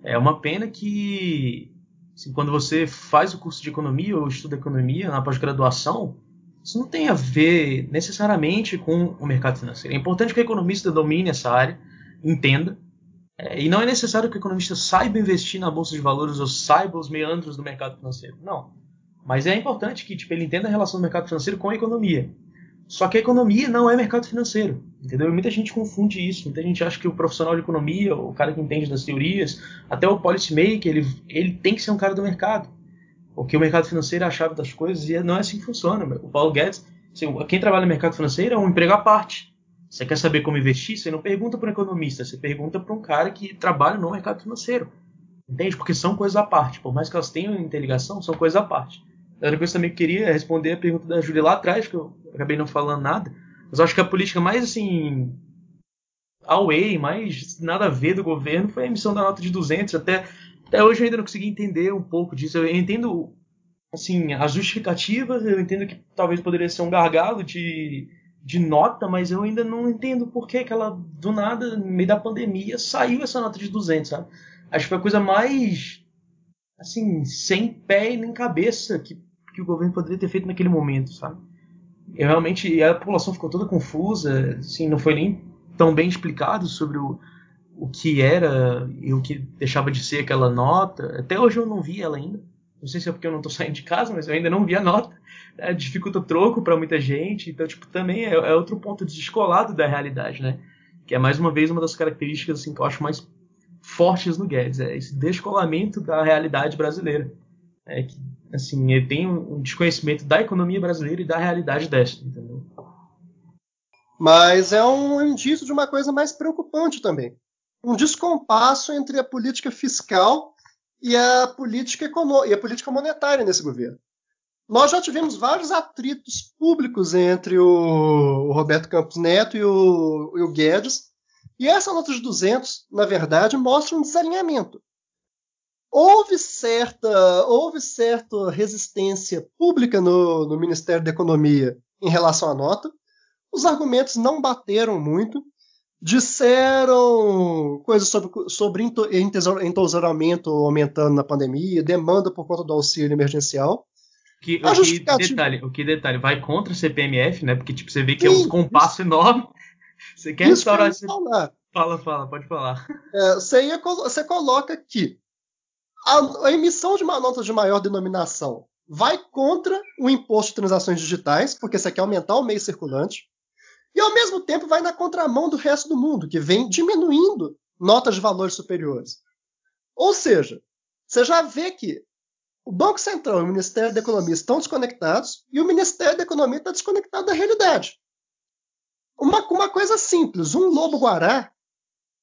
É uma pena que assim, quando você faz o curso de economia ou estuda economia na pós-graduação, isso não tem a ver necessariamente com o mercado financeiro. É importante que o economista domine essa área, entenda, é, e não é necessário que o economista saiba investir na bolsa de valores ou saiba os meandros do mercado financeiro. Não. Mas é importante que tipo, ele entenda a relação do mercado financeiro com a economia. Só que a economia não é mercado financeiro, entendeu? Muita gente confunde isso. Muita gente acha que o profissional de economia, o cara que entende das teorias, até o policymaker, ele, ele tem que ser um cara do mercado. Porque o mercado financeiro é a chave das coisas e não é assim que funciona. O Paulo Guedes, assim, quem trabalha no mercado financeiro é um emprego à parte. Você quer saber como investir? Você não pergunta para um economista, você pergunta para um cara que trabalha no mercado financeiro. Entende? Porque são coisas à parte. Por mais que elas tenham interligação, são coisas à parte. Outra coisa também que eu queria responder a pergunta da Júlia lá atrás, que eu acabei não falando nada. Mas eu acho que a política mais assim. away, mais nada a ver do governo foi a emissão da nota de 200. Até, até hoje eu ainda não consegui entender um pouco disso. Eu entendo assim, as justificativas, eu entendo que talvez poderia ser um gargalo de, de nota, mas eu ainda não entendo por que, que ela, do nada, no meio da pandemia, saiu essa nota de 200, sabe? Acho que foi a coisa mais, assim, sem pé e nem cabeça que que o governo poderia ter feito naquele momento, sabe? Eu realmente a população ficou toda confusa, assim, não foi nem tão bem explicado sobre o, o que era e o que deixava de ser aquela nota. Até hoje eu não vi ela ainda. Não sei se é porque eu não estou *laughs* saindo de casa, mas eu ainda não vi a nota. É, dificulta o troco para muita gente. Então, tipo, também é, é, outro ponto descolado da realidade, né? Que é mais uma vez uma das características assim, que eu acho mais fortes no Guedes, é esse descolamento da realidade brasileira. É que assim, ele tem um desconhecimento da economia brasileira e da realidade desta, entendeu? Mas é um indício de uma coisa mais preocupante também. Um descompasso entre a política fiscal e a política, econô e a política monetária nesse governo. Nós já tivemos vários atritos públicos entre o, Roberto Campos Neto e o, e o Guedes, e essa nota de 200, na verdade, mostra um desalinhamento houve certa, houve certa resistência pública no, no Ministério da Economia em relação à nota. Os argumentos não bateram muito. Disseram coisas sobre, sobre entesouramento aumentando na pandemia, demanda por conta do auxílio emergencial. Que, o, que detalhe, o que detalhe, vai contra o CPMF, né? Porque tipo, você vê que Sim, é um compasso isso... enorme. Você quer restaurar. Fala, fala, pode falar. É, você, ia, você coloca que a, a emissão de uma nota de maior denominação vai contra o imposto de transações digitais, porque você quer aumentar o meio circulante, e ao mesmo tempo vai na contramão do resto do mundo, que vem diminuindo notas de valores superiores. Ou seja, você já vê que o Banco Central e o Ministério da Economia estão desconectados e o Ministério da Economia está desconectado da realidade. Uma, uma coisa simples, um lobo-guará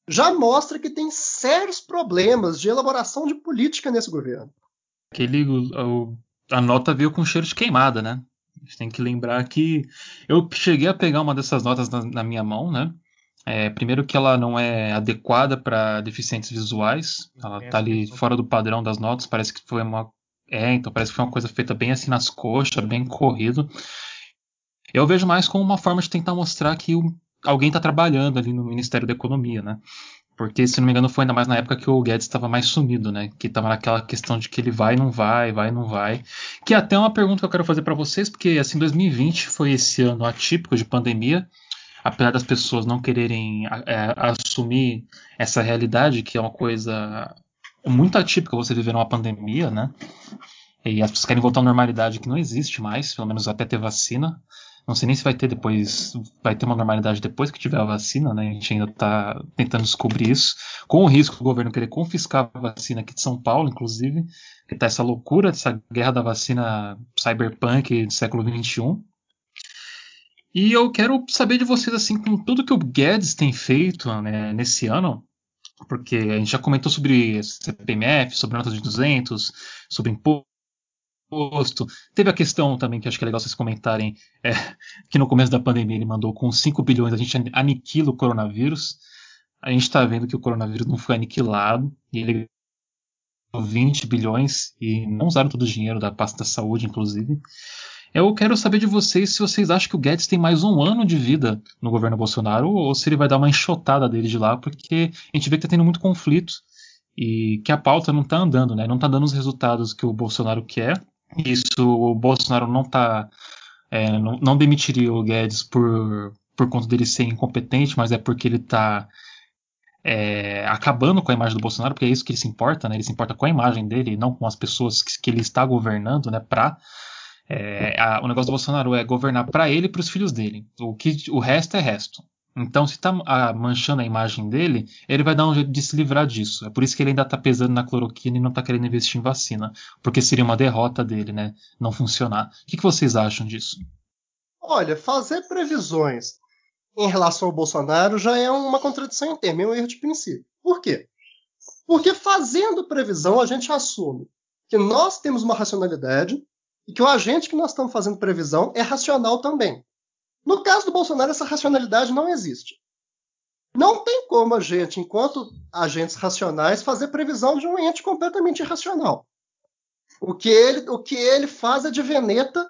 já mostra que tem sérios problemas de elaboração de política nesse governo. Aquele, o, a nota veio com cheiro de queimada, né? A gente tem que lembrar que eu cheguei a pegar uma dessas notas na, na minha mão, né? É, primeiro que ela não é adequada para deficientes visuais, ela está ali fora do padrão das notas, parece que foi uma é, então parece que foi uma coisa feita bem assim nas coxas, bem corrido. Eu vejo mais como uma forma de tentar mostrar que o, alguém está trabalhando ali no Ministério da Economia, né? Porque, se não me engano, foi ainda mais na época que o Guedes estava mais sumido, né? Que estava naquela questão de que ele vai, não vai, vai, não vai. Que é até uma pergunta que eu quero fazer para vocês, porque, assim, 2020 foi esse ano atípico de pandemia. Apesar das pessoas não quererem é, assumir essa realidade, que é uma coisa muito atípica você viver numa pandemia, né? E as pessoas querem voltar à normalidade que não existe mais, pelo menos até ter vacina. Não sei nem se vai ter depois, vai ter uma normalidade depois que tiver a vacina, né? A gente ainda está tentando descobrir isso, com o risco do governo querer confiscar a vacina aqui de São Paulo, inclusive, que tá essa loucura dessa guerra da vacina cyberpunk do século XXI. E eu quero saber de vocês, assim, com tudo que o Guedes tem feito né, nesse ano, porque a gente já comentou sobre CPMF, sobre notas de 200, sobre imposto, imposto. Teve a questão também que acho que é legal vocês comentarem, é, que no começo da pandemia ele mandou com 5 bilhões a gente aniquila o coronavírus. A gente está vendo que o coronavírus não foi aniquilado e ele 20 bilhões e não usaram todo o dinheiro da pasta da saúde, inclusive. Eu quero saber de vocês se vocês acham que o Guedes tem mais um ano de vida no governo Bolsonaro ou se ele vai dar uma enxotada dele de lá, porque a gente vê que está tendo muito conflito e que a pauta não está andando, né? Não está dando os resultados que o Bolsonaro quer isso o Bolsonaro não tá. É, não, não, demitiria o Guedes por, por conta dele ser incompetente, mas é porque ele está é, acabando com a imagem do Bolsonaro, porque é isso que ele se importa, né? Ele se importa com a imagem dele, não com as pessoas que, que ele está governando, né? Pra, é, o negócio do Bolsonaro é governar para ele e para os filhos dele. O que o resto é resto. Então, se está manchando a imagem dele, ele vai dar um jeito de se livrar disso. É por isso que ele ainda está pesando na cloroquina e não está querendo investir em vacina. Porque seria uma derrota dele, né? Não funcionar. O que, que vocês acham disso? Olha, fazer previsões em relação ao Bolsonaro já é uma contradição em termos, é um erro de princípio. Por quê? Porque fazendo previsão, a gente assume que nós temos uma racionalidade e que o agente que nós estamos fazendo previsão é racional também. No caso do Bolsonaro, essa racionalidade não existe. Não tem como a gente, enquanto agentes racionais, fazer previsão de um ente completamente irracional. O que ele, o que ele faz é de veneta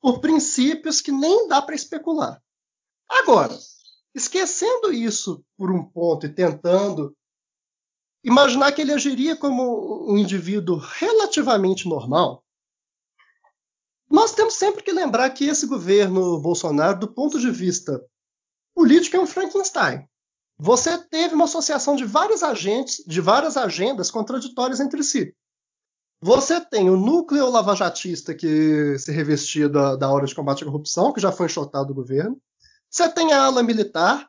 por princípios que nem dá para especular. Agora, esquecendo isso por um ponto e tentando imaginar que ele agiria como um indivíduo relativamente normal, nós temos sempre que lembrar que esse governo Bolsonaro, do ponto de vista político, é um Frankenstein. Você teve uma associação de vários agentes, de várias agendas contraditórias entre si. Você tem o núcleo lavajatista que se revestia da, da hora de combate à corrupção, que já foi enxotado do governo. Você tem a ala militar,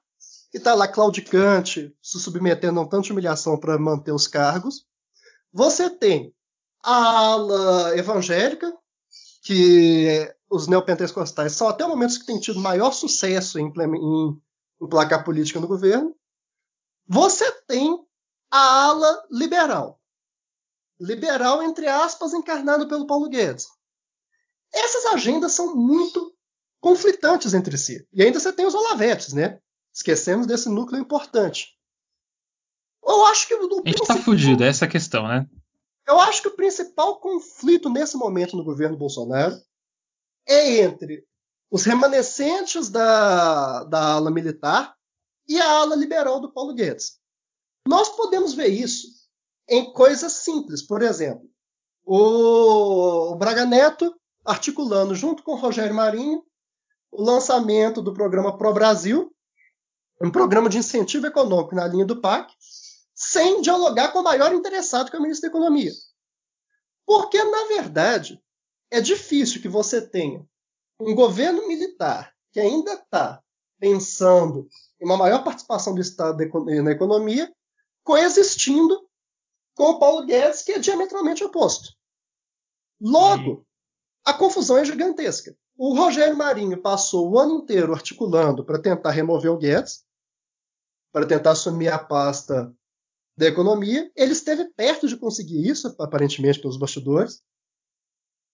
que está lá claudicante, se submetendo a um tanto de humilhação para manter os cargos. Você tem a ala evangélica, que os neopentecostais são até o momento que têm tido maior sucesso em, em emplacar política no governo. Você tem a ala liberal. Liberal, entre aspas, encarnado pelo Paulo Guedes. Essas agendas são muito conflitantes entre si. E ainda você tem os olavetes, né? Esquecemos desse núcleo importante. Eu acho que o A gente está fugido, é essa a questão, né? Eu acho que o principal conflito nesse momento no governo Bolsonaro é entre os remanescentes da, da ala militar e a ala liberal do Paulo Guedes. Nós podemos ver isso em coisas simples. Por exemplo, o, o Braga Neto articulando junto com o Rogério Marinho o lançamento do programa Pro Brasil, um programa de incentivo econômico na linha do PAC, sem dialogar com o maior interessado, que é o ministro da Economia. Porque, na verdade, é difícil que você tenha um governo militar que ainda está pensando em uma maior participação do Estado na economia, coexistindo com o Paulo Guedes, que é diametralmente oposto. Logo, a confusão é gigantesca. O Rogério Marinho passou o ano inteiro articulando para tentar remover o Guedes, para tentar assumir a pasta da economia. Ele esteve perto de conseguir isso, aparentemente pelos bastidores.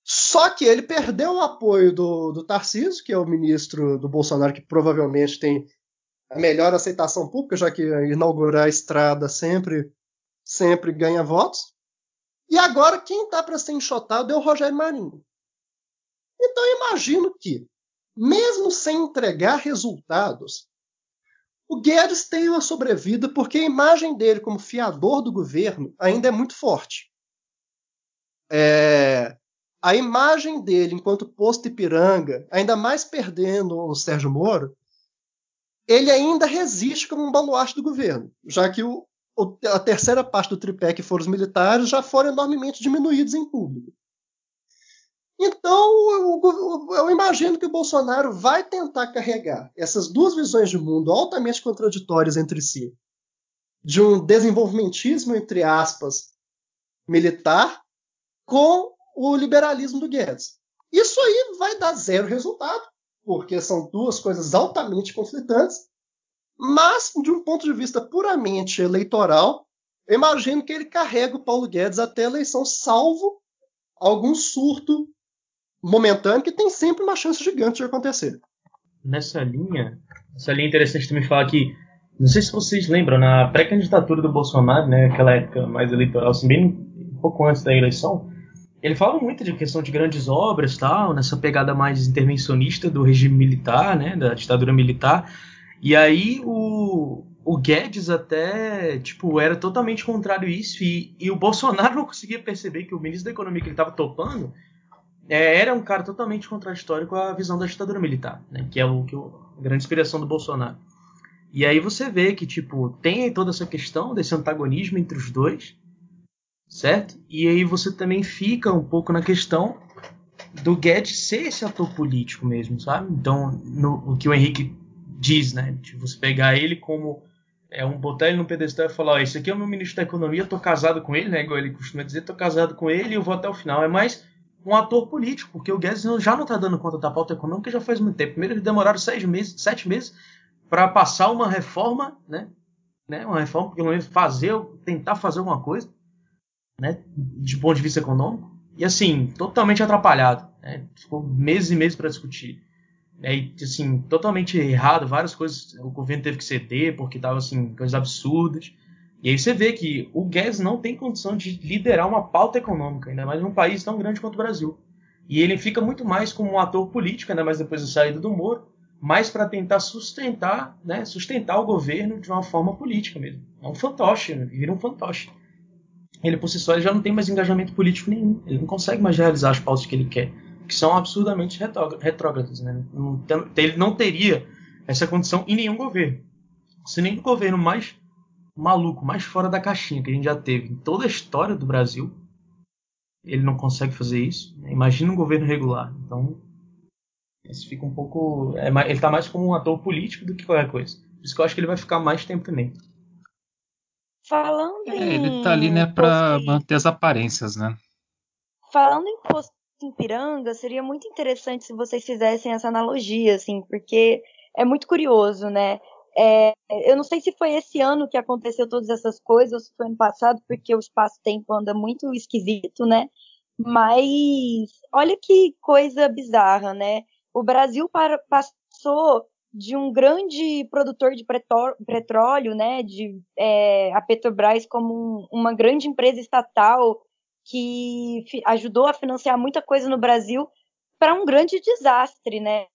Só que ele perdeu o apoio do, do Tarcísio, que é o ministro do Bolsonaro, que provavelmente tem a melhor aceitação pública, já que inaugurar a estrada sempre, sempre ganha votos. E agora quem está para ser enxotado é o Rogério Marinho. Então eu imagino que, mesmo sem entregar resultados, o Guedes tem uma sobrevida porque a imagem dele como fiador do governo ainda é muito forte. É, a imagem dele enquanto posto Ipiranga, ainda mais perdendo o Sérgio Moro, ele ainda resiste como um baluarte do governo, já que o, a terceira parte do tripé, que foram os militares, já foram enormemente diminuídos em público. Então, eu, imagino que o Bolsonaro vai tentar carregar essas duas visões de mundo altamente contraditórias entre si, de um desenvolvimentismo, entre aspas, militar, com o liberalismo do Guedes. Isso aí vai dar zero resultado, porque são duas coisas altamente conflitantes, mas, de um ponto de vista puramente eleitoral, eu imagino que ele carrega o Paulo Guedes até a eleição, salvo algum surto momentâneo que tem sempre uma chance gigante de acontecer. Nessa linha, essa linha interessante também falar que, não sei se vocês lembram, na pré-candidatura do Bolsonaro, né, aquela época mais eleitoral, assim, bem um pouco antes da eleição, ele fala muito de questão de grandes obras, tal, nessa pegada mais intervencionista do regime militar, né, da ditadura militar. E aí o, o Guedes até, tipo, era totalmente contrário a isso e, e o Bolsonaro *laughs* não conseguia perceber que o ministro da Economia que ele estava topando é, era um cara totalmente contraditório com a visão da ditadura militar, né? Que é o que o, a grande inspiração do Bolsonaro. E aí você vê que tipo tem toda essa questão desse antagonismo entre os dois, certo? E aí você também fica um pouco na questão do Guedes ser esse ator político mesmo, sabe? Então no, o que o Henrique diz, né? De você pegar ele como é um botar ele no pedestal e falar, ó, esse aqui é o meu ministro da economia, tô casado com ele, né? Igual ele costuma dizer, tô casado com ele e eu vou até o final. É mais um ator político, porque o Guedes já não está dando conta da pauta econômica já faz muito tempo. Primeiro eles demoraram seis meses, sete meses para passar uma reforma, né? né? Uma reforma, pelo menos fazer, tentar fazer alguma coisa, né? De ponto de vista econômico. E assim, totalmente atrapalhado. Né? Ficou meses e meses para discutir. E, assim, totalmente errado, várias coisas o governo teve que ceder porque tava assim, coisas absurdas. E aí você vê que o Guedes não tem condição de liderar uma pauta econômica, ainda mais num país tão grande quanto o Brasil. E ele fica muito mais como um ator político, ainda mais depois da saída do Moro, mais para tentar sustentar, né, sustentar o governo de uma forma política mesmo. É um fantoche, né, vira um fantoche. Ele por si só já não tem mais engajamento político nenhum. Ele não consegue mais realizar as pautas que ele quer, que são absolutamente retrógradas. Né? Ele não teria essa condição em nenhum governo. Se nem o governo mais maluco, mais fora da caixinha que a gente já teve em toda a história do Brasil. Ele não consegue fazer isso. Né? Imagina um governo regular. Então, isso fica um pouco. É, ele está mais como um ator político do que qualquer coisa. Por isso que eu acho que ele vai ficar mais tempo também. Falando é, ele tá ali, né, para manter as aparências, né? Falando em posto em Piranga, seria muito interessante se vocês fizessem essa analogia, assim, porque é muito curioso, né? É, eu não sei se foi esse ano que aconteceu todas essas coisas, ou se foi ano passado, porque o espaço-tempo anda muito esquisito, né? Mas olha que coisa bizarra, né? O Brasil para, passou de um grande produtor de petróleo, né, de é, a Petrobras como um, uma grande empresa estatal que ajudou a financiar muita coisa no Brasil, para um grande desastre, né?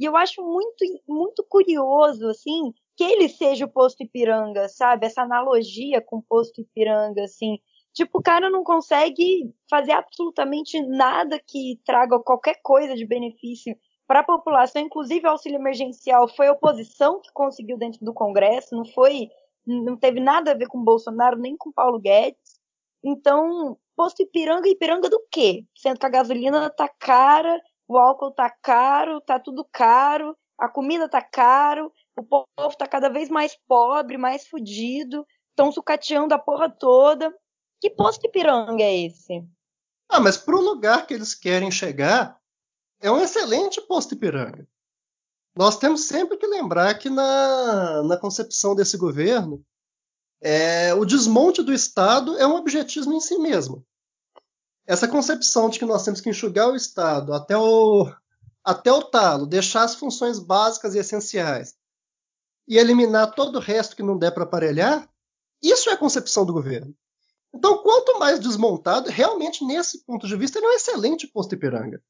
E eu acho muito, muito curioso, assim, que ele seja o posto Ipiranga, sabe? Essa analogia com o posto Ipiranga, assim. Tipo, o cara não consegue fazer absolutamente nada que traga qualquer coisa de benefício para a população, inclusive o auxílio emergencial foi a oposição que conseguiu dentro do Congresso, não foi, não teve nada a ver com Bolsonaro nem com Paulo Guedes. Então, posto Ipiranga, Ipiranga do quê? Sendo que a gasolina tá cara, o álcool tá caro, tá tudo caro, a comida tá caro, o povo tá cada vez mais pobre, mais fudido. estão sucateando a porra toda. Que posto Ipiranga é esse? Ah, mas para o lugar que eles querem chegar, é um excelente posto Ipiranga. Nós temos sempre que lembrar que na, na concepção desse governo, é, o desmonte do Estado é um objetivo em si mesmo. Essa concepção de que nós temos que enxugar o Estado até o, até o talo, deixar as funções básicas e essenciais e eliminar todo o resto que não der para aparelhar, isso é a concepção do governo. Então, quanto mais desmontado, realmente, nesse ponto de vista, ele é um excelente posto Ipiranga.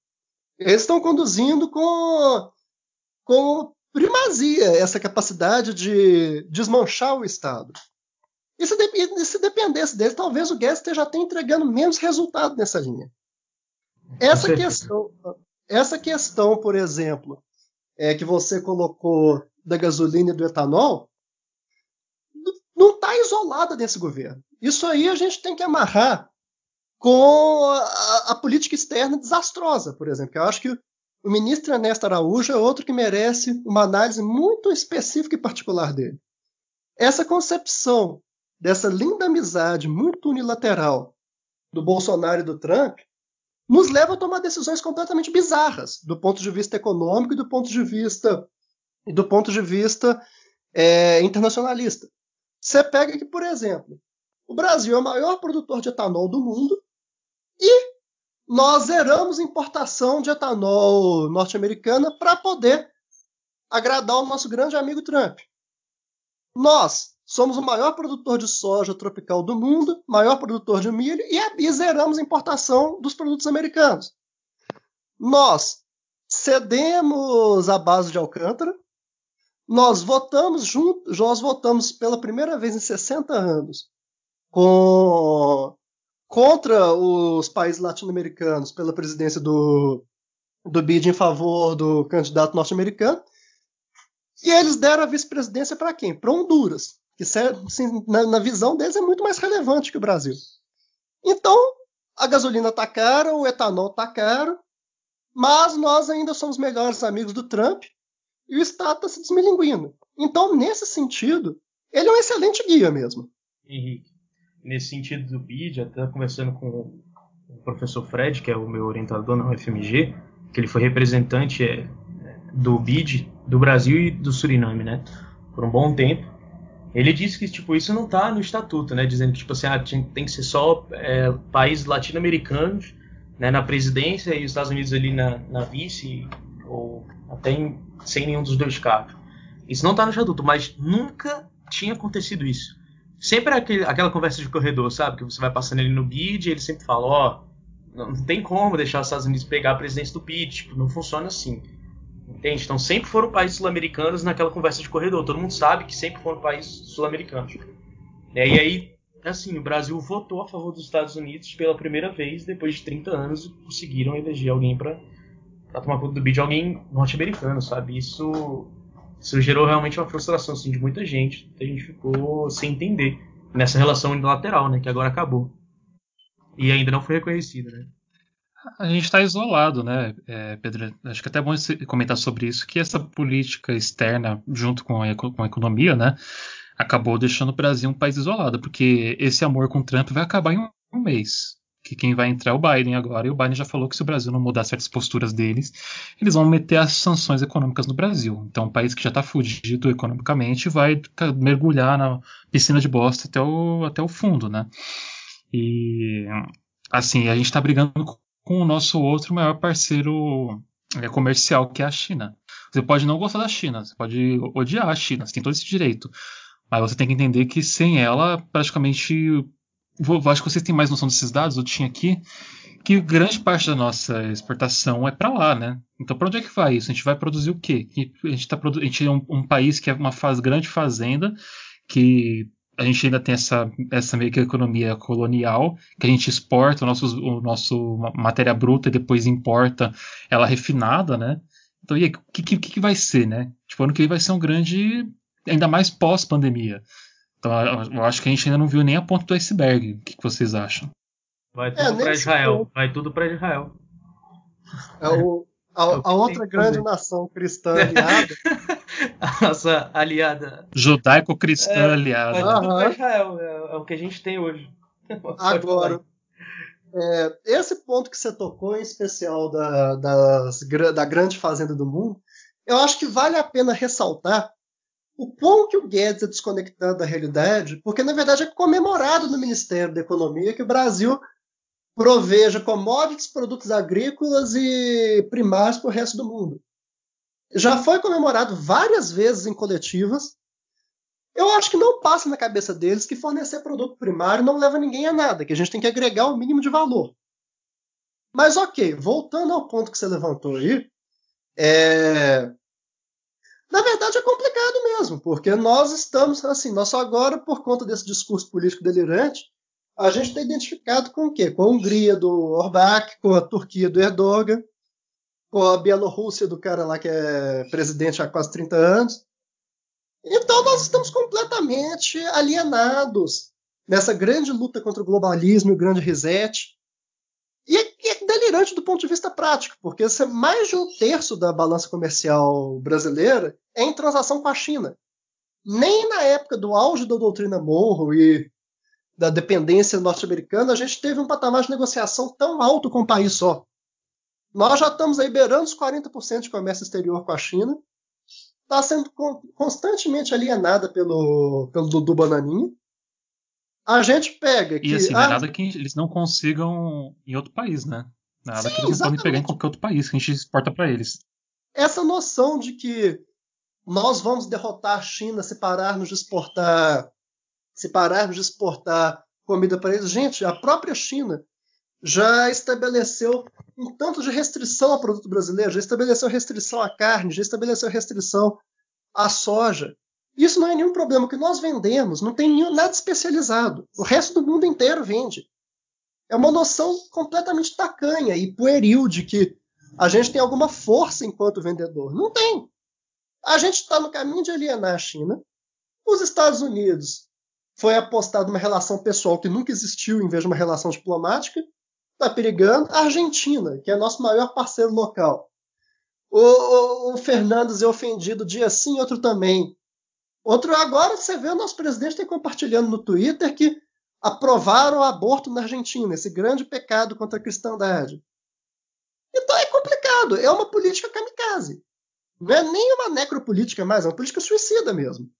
Eles estão conduzindo com, com primazia essa capacidade de desmanchar o Estado. E se, de, se dependesse dele, talvez o Guedes esteja até entregando menos resultado nessa linha. Essa questão, essa questão, por exemplo, é, que você colocou da gasolina e do etanol, não está isolada desse governo. Isso aí a gente tem que amarrar com a, a, política externa desastrosa, por exemplo. Eu acho que o ministro Ernesto Araújo é outro que merece uma análise muito específica e particular dele. Essa concepção dessa linda amizade muito unilateral do Bolsonaro e do Trump nos leva a tomar decisões completamente bizarras do ponto de vista econômico e do ponto de vista do ponto de vista é, internacionalista. Você pega aqui, por exemplo, o Brasil é o maior produtor de etanol do mundo e nós zeramos importação de etanol norte-americana para poder agradar o nosso grande amigo Trump. Nós somos o maior produtor de soja tropical do mundo, maior produtor de milho e, e zeramos a importação dos produtos americanos. Nós cedemos a base de Alcântara, nós votamos junto, nós votamos pela primeira vez em 60 anos com, contra os países latino-americanos pela presidência do, do BID em favor do candidato norte-americano. E eles deram a vice-presidência para quem? Para Honduras, que assim, na, na, visão deles é muito mais relevante que o Brasil. Então, a gasolina está cara, o etanol está caro, mas nós ainda somos melhores amigos do Trump e o Estado está se desmilinguindo. Então, nesse sentido, ele é um excelente guia mesmo. Henrique, nesse sentido do BID, até conversando com o professor Fred, que é o meu orientador na UFMG, que ele foi representante é, do BID do Brasil e do Suriname, né? Por um bom tempo. Ele disse que tipo isso não está no estatuto, né? Dizendo que tipo assim, ah, tem que ser só é, países latino-americanos né, na presidência e os Estados Unidos ali na, na vice ou até em, sem nenhum dos dois cargos. Isso não está no estatuto, mas nunca tinha acontecido isso. Sempre aquele, aquela conversa de corredor, sabe? Que você vai passando ele no BID e ele sempre fala, ó, oh, não tem como deixar os Estados Unidos pegar a presidência do BID, tipo, não funciona assim. Entende? Então sempre foram países sul-americanos naquela conversa de corredor. Todo mundo sabe que sempre foram países sul-americanos. E aí, assim, o Brasil votou a favor dos Estados Unidos pela primeira vez depois de 30 anos e conseguiram eleger alguém para tomar conta do BID, alguém norte-americano, sabe? Isso isso gerou realmente uma frustração assim, de muita gente. A gente ficou sem entender nessa relação unilateral, né? Que agora acabou. E ainda não foi reconhecida, né? A gente está isolado, né, é, Pedro? Acho que é até bom comentar sobre isso, que essa política externa, junto com a, com a economia, né, acabou deixando o Brasil um país isolado, porque esse amor com Trump vai acabar em um mês que quem vai entrar é o Biden agora, e o Biden já falou que se o Brasil não mudar certas posturas deles, eles vão meter as sanções econômicas no Brasil. Então, um país que já está fudido economicamente vai mergulhar na piscina de bosta até o, até o fundo, né? E, assim, a gente está brigando com o nosso outro maior parceiro é, comercial, que é a China. Você pode não gostar da China, você pode odiar a China, você tem todo esse direito. Mas você tem que entender que sem ela, praticamente vou, acho que vocês têm mais noção desses dados, eu tinha aqui, que grande parte da nossa exportação é para lá, né? Então, para onde é que vai isso? A gente vai produzir o quê? A gente, tá, a gente é um, um, país que é uma faz, grande fazenda, que a gente ainda tem essa, essa meio que economia colonial, que a gente exporta o nosso, o nosso matéria bruta e depois importa ela refinada, né? Então, e aí, o que, que, que vai ser, né? Tipo, ano que vem vai ser um grande, ainda mais pós-pandemia. Então eu acho que a gente ainda não viu nem a ponta do iceberg. O que, que vocês acham? Vai tudo é, para Israel. Ponto. Vai tudo para Israel. É o, a, é a outra grande nação cristã aliada *laughs* *laughs* a nossa aliada. Judaico-cristã É, aliada. Com Israel, é, é o que a gente tem hoje. *laughs* Agora, é, esse ponto que você tocou, em especial da, das da grande fazenda do mundo, eu acho que vale a pena ressaltar o quão que o Guedes é desconectado da realidade, porque na verdade é comemorado no Ministério da Economia que o Brasil proveja commodities, produtos agrícolas e primários para o resto do mundo. Já foi comemorado várias vezes em coletivas. Eu acho que não passa na cabeça deles que fornecer produto primário não leva ninguém a nada, que a gente tem que agregar o mínimo de valor. Mas ok, voltando ao ponto que você levantou aí, é... na verdade é complicado mesmo, porque nós estamos assim, nós só agora, por conta desse discurso político delirante, a gente está identificado com o quê? Com a Hungria do Orbán, com a Turquia do Erdogan, com a Bielorrússia do cara lá que é presidente há quase 30 anos. Então nós estamos completamente alienados nessa grande luta contra o globalismo e o grande reset. E é, é delirante do ponto de vista prático, porque mais de um terço da balança comercial brasileira é em transação com a China. Nem na época do auge da doutrina Monroe e da dependência norte-americana a gente teve um patamar de negociação tão alto com um país só. Nós já estamos aí beirando os 40% de comércio exterior com a China. Está sendo con- constantemente alienada pelo, pelo Dudu Bananinha. A gente pega que. E assim, não é nada que eles não consigam em outro país, né? Nada Sim, que eles não podem pegar em qualquer outro país que a gente exporta pra eles. essa noção de que nós vamos derrotar a China se pararmos de exportar se pararmos de exportar comida para eles. Gente, a própria China já estabeleceu um tanto de restrição ao produto brasileiro, já estabeleceu restrição à carne, já estabeleceu restrição à soja. Isso não é nenhum problema. O que nós vendemos não tem nenhum, nada especializado. O resto do mundo inteiro vende. É uma noção completamente tacanha e pueril de que a gente tem alguma força enquanto vendedor. Não tem. A gente está no caminho de alienar a China. Os Estados Unidos foi apostado uma relação pessoal que nunca existiu em vez de uma relação diplomática. Está perigando. A Argentina, que é nosso maior parceiro local. O, o, o Fernandes é ofendido dia sim, outro também. Outro agora você vê o nosso presidente tem compartilhando no Twitter que aprovaram o aborto na Argentina, esse grande pecado contra a cristandade. Então é complicado, é uma política kamikaze. Não é nem uma necropolítica mais, é uma política suicida mesmo.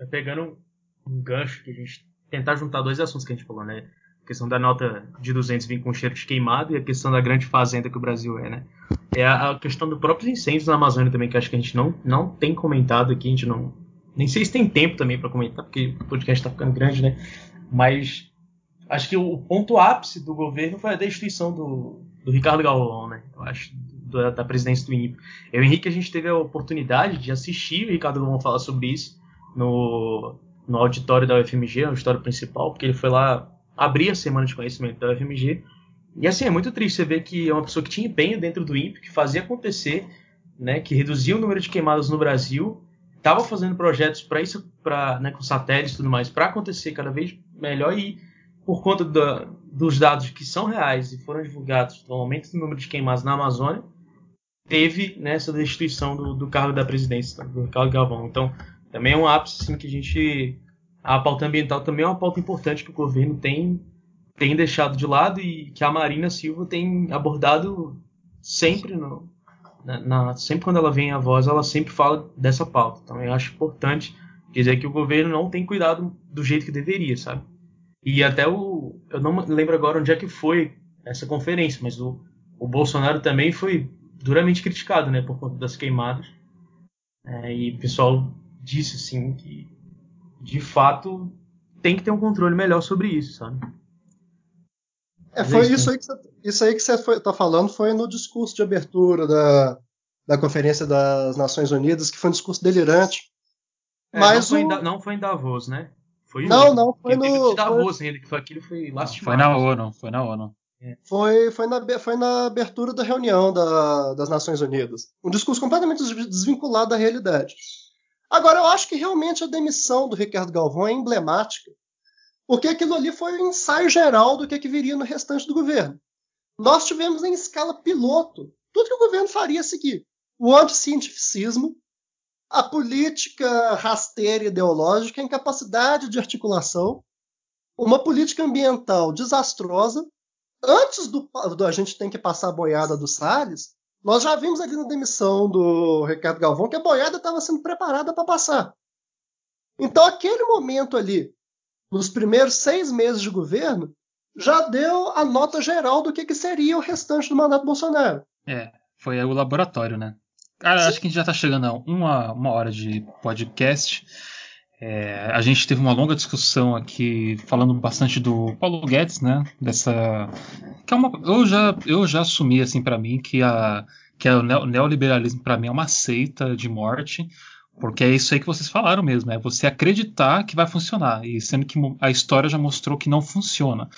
É, pegando um, um gancho que a gente tentar juntar dois assuntos que a gente falou, né? Questão da nota de 200 vir com cheiro de queimado e a questão da grande fazenda que o Brasil é, né? É a, questão dos próprios incêndios na Amazônia também, que acho que a gente não, não tem comentado aqui, a gente não. Nem sei se tem tempo também para comentar, porque o podcast tá ficando grande, né? Mas acho que o ponto ápice do governo foi a destituição do, do Ricardo Galvão, né? Eu acho, da, da presidência do INPE. Eu e Henrique, a gente teve a oportunidade de assistir o Ricardo Galvão falar sobre isso no, no auditório da UFMG, no auditório principal, porque ele foi lá abrir a semana de conhecimento da UFMG. E assim, é muito triste você ver que é uma pessoa que tinha empenho dentro do INPE, que fazia acontecer, né, que reduzia o número de queimadas no Brasil, estava fazendo projetos para isso, pra, né, com satélites e tudo mais, para acontecer cada vez melhor e por conta da, dos dados que são reais e foram divulgados do aumento do número de queimadas na Amazônia, teve né, essa destituição do, do cargo da presidência, do Ricardo Galvão. Então, também é um ápice assim, que a gente. A pauta ambiental também é uma pauta importante que o governo tem, tem deixado de lado e que a Marina Silva tem abordado sempre no, na, na, sempre quando ela vem à voz, ela sempre fala dessa pauta. Então eu acho importante dizer que o governo não tem cuidado do jeito que deveria, sabe? E até o. Eu não lembro agora onde é que foi essa conferência, mas o, o Bolsonaro também foi duramente criticado, né, por conta das queimadas. É, e o pessoal disse assim que de fato tem que ter um controle melhor sobre isso, sabe? É, foi isso aí que você, isso aí que você está falando foi no discurso de abertura da, da Conferência das Nações Unidas, que foi um discurso delirante. É, Mas não, foi o... em, não foi em Davos, né? Foi não, outro. não, foi Quem no. Davos foi... ainda, que foi aquilo foi Foi na ONU, foi na ONU. É. Foi, foi, na, foi na abertura da reunião da, das Nações Unidas. Um discurso completamente desvinculado da realidade. Agora, eu acho que realmente a demissão do Ricardo Galvão é emblemática, porque aquilo ali foi um ensaio geral do que, que viria no restante do governo. Nós tivemos em escala piloto tudo que o governo faria a seguir. o anticientificismo, a política rasteira ideológica, a incapacidade de articulação, uma política ambiental desastrosa. Antes do, do a gente tem que passar a boiada do Salles, nós já vimos ali na demissão do Ricardo Galvão que a boiada estava sendo preparada para passar. Então, aquele momento ali, nos primeiros seis meses de governo, já deu a nota geral do que, que seria o restante do mandato Bolsonaro. É, foi o laboratório, né? Cara, acho que a gente já está chegando a uma, uma hora de podcast. É, a gente teve uma longa discussão aqui falando bastante do Paulo Guedes, né? Dessa que é uma, eu já eu já assumi assim para mim que a que o neoliberalismo para mim é uma seita de morte, porque é isso aí que vocês falaram mesmo, é você acreditar que vai funcionar e sendo que a história já mostrou que não funciona.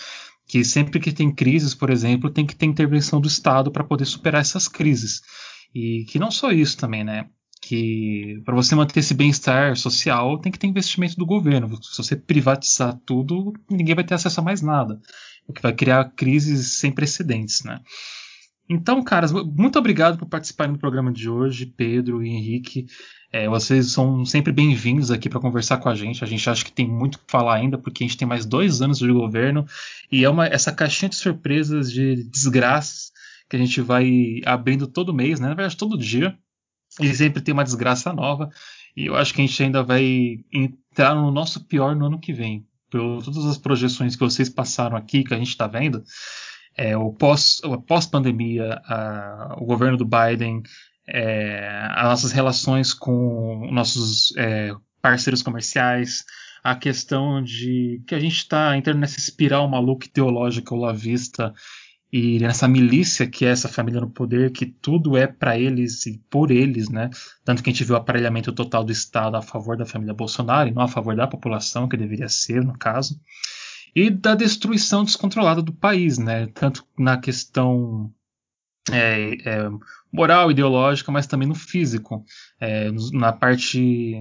Que sempre que tem crises, por exemplo, tem que ter intervenção do Estado para poder superar essas crises. E que não só isso também, né? Que para você manter esse bem-estar social tem que ter investimento do governo. Se você privatizar tudo, ninguém vai ter acesso a mais nada. O que vai criar crises sem precedentes, né? Então, caras, muito obrigado por participarem do programa de hoje, Pedro e Henrique. É, vocês são sempre bem-vindos aqui para conversar com a gente. A gente acha que tem muito que falar ainda, porque a gente tem mais dois anos de governo e é uma, essa caixinha de surpresas, de desgraças que a gente vai abrindo todo mês, né? Na verdade, todo dia. E sempre tem uma desgraça nova. E eu acho que a gente ainda vai entrar no nosso pior no ano que vem. Por todas as projeções que vocês passaram aqui, que a gente está vendo, é, o pós-pandemia, pós o governo do Biden, é, as nossas relações com nossos é, parceiros comerciais, a questão de que a gente está entrando nessa espiral maluca ideológica olavista e nessa milícia que é essa família no poder, que tudo é para eles e por eles, né? Tanto que a gente viu o aparelhamento total do Estado a favor da família Bolsonaro e não a favor da população, que deveria ser, no caso. E da destruição descontrolada do país, né? Tanto na questão é, é, moral, ideológica, mas também no físico. É, na parte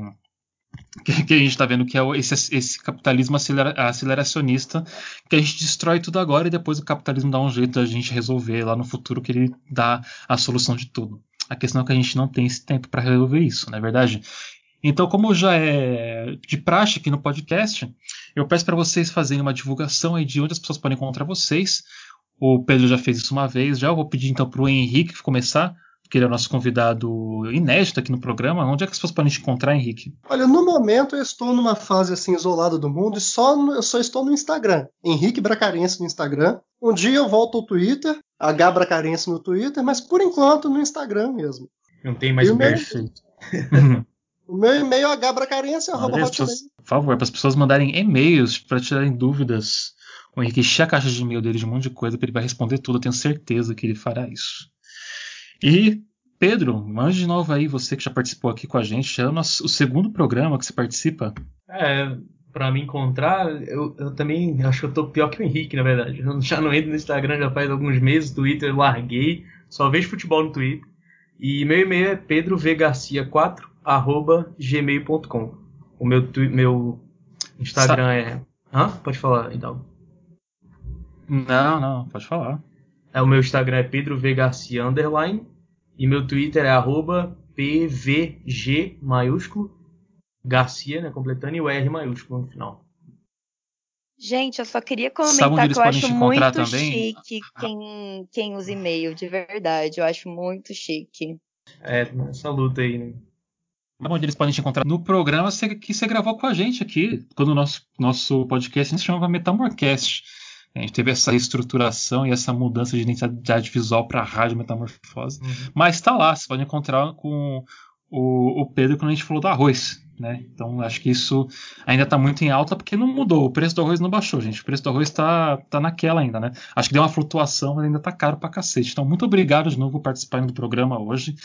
que, que a gente está vendo que é esse, esse capitalismo acelera, aceleracionista, que a gente destrói tudo agora e depois o capitalismo dá um jeito da gente resolver lá no futuro que ele dá a solução de tudo. A questão é que a gente não tem esse tempo para resolver isso, não é verdade? Então, como já é de praxe aqui no podcast, eu peço para vocês fazerem uma divulgação aí de onde as pessoas podem encontrar vocês. O Pedro já fez isso uma vez, já eu vou pedir então para o Henrique começar que ele é o nosso convidado inédito aqui no programa. Onde é que as pessoas podem te encontrar, Henrique? Olha, no momento eu estou numa fase assim isolada do mundo e só eu só estou no Instagram. Henrique Bracarense no Instagram. Um dia eu volto ao Twitter, H Bracarense no Twitter, mas por enquanto no Instagram mesmo. Não tem mais e o meu, Perfeito. *laughs* o meu e-mail é hbracarense.com. Por favor, para as pessoas mandarem e-mails para tirarem dúvidas. O Henrique enche a caixa de e-mail dele de um monte de coisa, que ele vai responder tudo. Eu tenho certeza que ele fará isso. E, Pedro, mande de novo aí, você que já participou aqui com a gente. É o, nosso, o segundo programa que você participa. É, para me encontrar, eu, eu, também acho que eu tô pior que o Henrique, na verdade. Eu já não entro no Instagram já faz alguns meses, Twitter eu larguei, só vejo futebol no Twitter. E meu e-mail é pedroVgarcia4 gmail.com. O meu, meu Instagram Sa é. Hã? Pode falar, então. Não, não, pode falar. É, o meu Instagram é Pedro V Garcia underline e meu Twitter é arroba PVG maiúsculo Garcia, né, completando e o R maiúsculo no final. Gente, eu só queria comentar que eu acho muito também? chique quem, quem usa e-mail, de verdade. Eu acho muito chique. É, essa luta aí, né? Onde eles podem te encontrar no programa que você gravou com a gente aqui, quando o nosso, nosso podcast se chamava Metamorcast. A gente teve essa reestruturação e essa mudança de identidade visual para a rádio metamorfose. Uhum. Mas está lá, você pode encontrar com o, o, Pedro quando a gente falou do arroz. Né? Então acho que isso ainda está muito em alta porque não mudou. O preço do arroz não baixou, gente. O preço do arroz está tá naquela ainda, né? Acho que deu uma flutuação, mas ainda está caro para cacete. Então, muito obrigado de novo por participarem do programa hoje.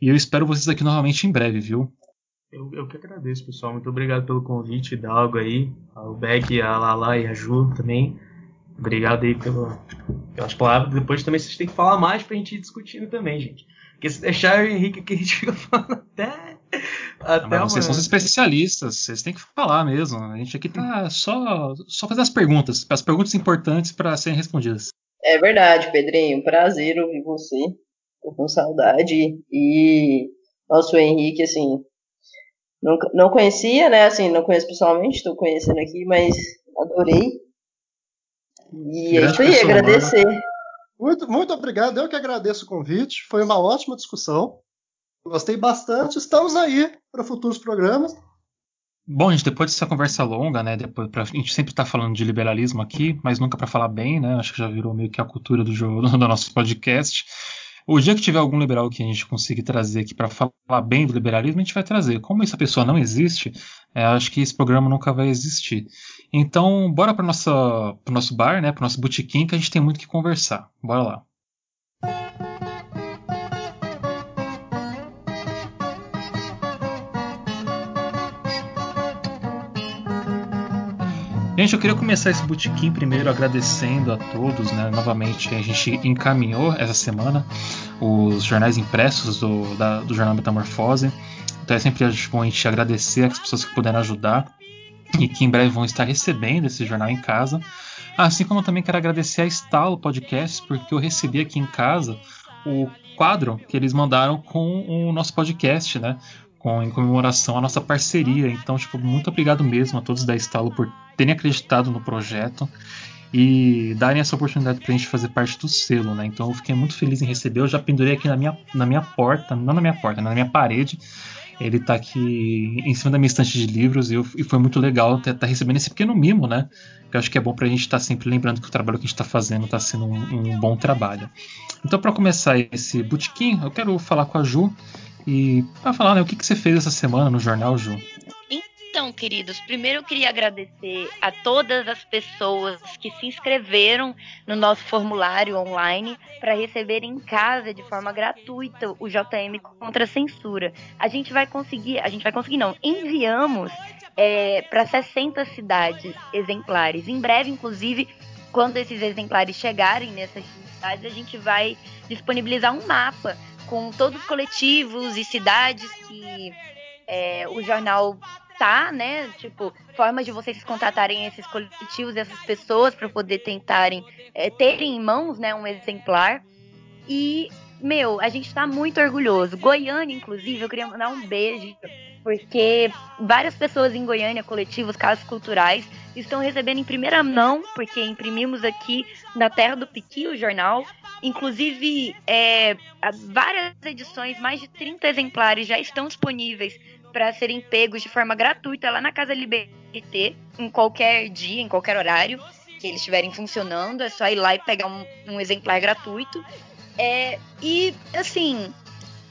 E eu espero vocês aqui novamente em breve, viu? Eu, eu que agradeço, pessoal. Muito obrigado pelo convite, Dalgo aí, ao Beck, a Lala e a Ju também. Obrigado aí pelo, pelas palavras. Depois também vocês têm que falar mais pra gente ir discutindo também, gente. Porque se deixar o Henrique aqui, a gente *laughs* fica falando até. até Não, vocês são os especialistas, vocês têm que falar mesmo. A gente aqui tá *laughs* só, só fazendo as perguntas, as perguntas importantes para serem respondidas. É verdade, Pedrinho. Prazer ouvir você. tô com saudade. E nosso Henrique, assim, não, não conhecia, né? Assim, não conheço pessoalmente, estou conhecendo aqui, mas adorei. E é isso aí, agradecer. Muito, muito obrigado, eu que agradeço o convite. Foi uma ótima discussão. Gostei bastante. Estamos aí para futuros programas. Bom, gente, depois dessa conversa longa, né? Depois, pra, a gente sempre está falando de liberalismo aqui, mas nunca para falar bem, né? Acho que já virou meio que a cultura do, jogo, *laughs* do nosso podcast. O dia que tiver algum liberal que a gente consiga trazer aqui para falar bem do liberalismo, a gente vai trazer. Como essa pessoa não existe, é, acho que esse programa nunca vai existir. Então, bora para o nosso bar, né? Para o nosso botequim, que a gente tem muito que conversar. Bora lá. Gente, eu queria começar esse botequim primeiro agradecendo a todos, né? Novamente, a gente encaminhou essa semana os jornais impressos do, da, do jornal Metamorfose. Então é sempre bom a gente agradecer as pessoas que puderam ajudar e que em breve vão estar recebendo esse jornal em casa. Assim como eu também quero agradecer a Estalo Podcast, porque eu recebi aqui em casa o quadro que eles mandaram com o nosso podcast, né? Com, em comemoração à nossa parceria. Então, tipo, muito obrigado mesmo a todos da Estalo por terem acreditado no projeto e darem essa oportunidade para a gente fazer parte do selo, né? Então eu fiquei muito feliz em receber. Eu já pendurei aqui na minha, na minha porta, não na minha porta, na minha parede. Ele está aqui em cima da minha estante de livros e, eu, e foi muito legal estar tá recebendo esse pequeno mimo, né? Que eu acho que é bom para a gente estar tá sempre lembrando que o trabalho que a gente está fazendo está sendo um, um, bom trabalho. Então, para começar esse botequim, eu quero falar com a Ju e para falar, né, o que, que você fez essa semana no jornal, Ju? Então, queridos, primeiro eu queria agradecer a todas as pessoas que se inscreveram no nosso formulário online para receber em casa de forma gratuita o JM contra a censura. A gente vai conseguir, a gente vai conseguir não, enviamos é, para 60 cidades exemplares. Em breve, inclusive, quando esses exemplares chegarem nessas cidades, a gente vai disponibilizar um mapa com todos os coletivos e cidades que é, o jornal tá, né? Tipo, formas de vocês contatarem esses coletivos, essas pessoas para poder tentarem é, terem em mãos, né, um exemplar. E, meu, a gente tá muito orgulhoso. Goiânia, inclusive, eu queria mandar um beijo porque várias pessoas em Goiânia, coletivos, casas culturais, estão recebendo em primeira mão, porque imprimimos aqui na Terra do Piqui o jornal. Inclusive, é, várias edições, mais de 30 exemplares já estão disponíveis para serem pegos de forma gratuita lá na Casa Liberté, em qualquer dia, em qualquer horário que eles estiverem funcionando. É só ir lá e pegar um, um exemplar gratuito. É, e, assim,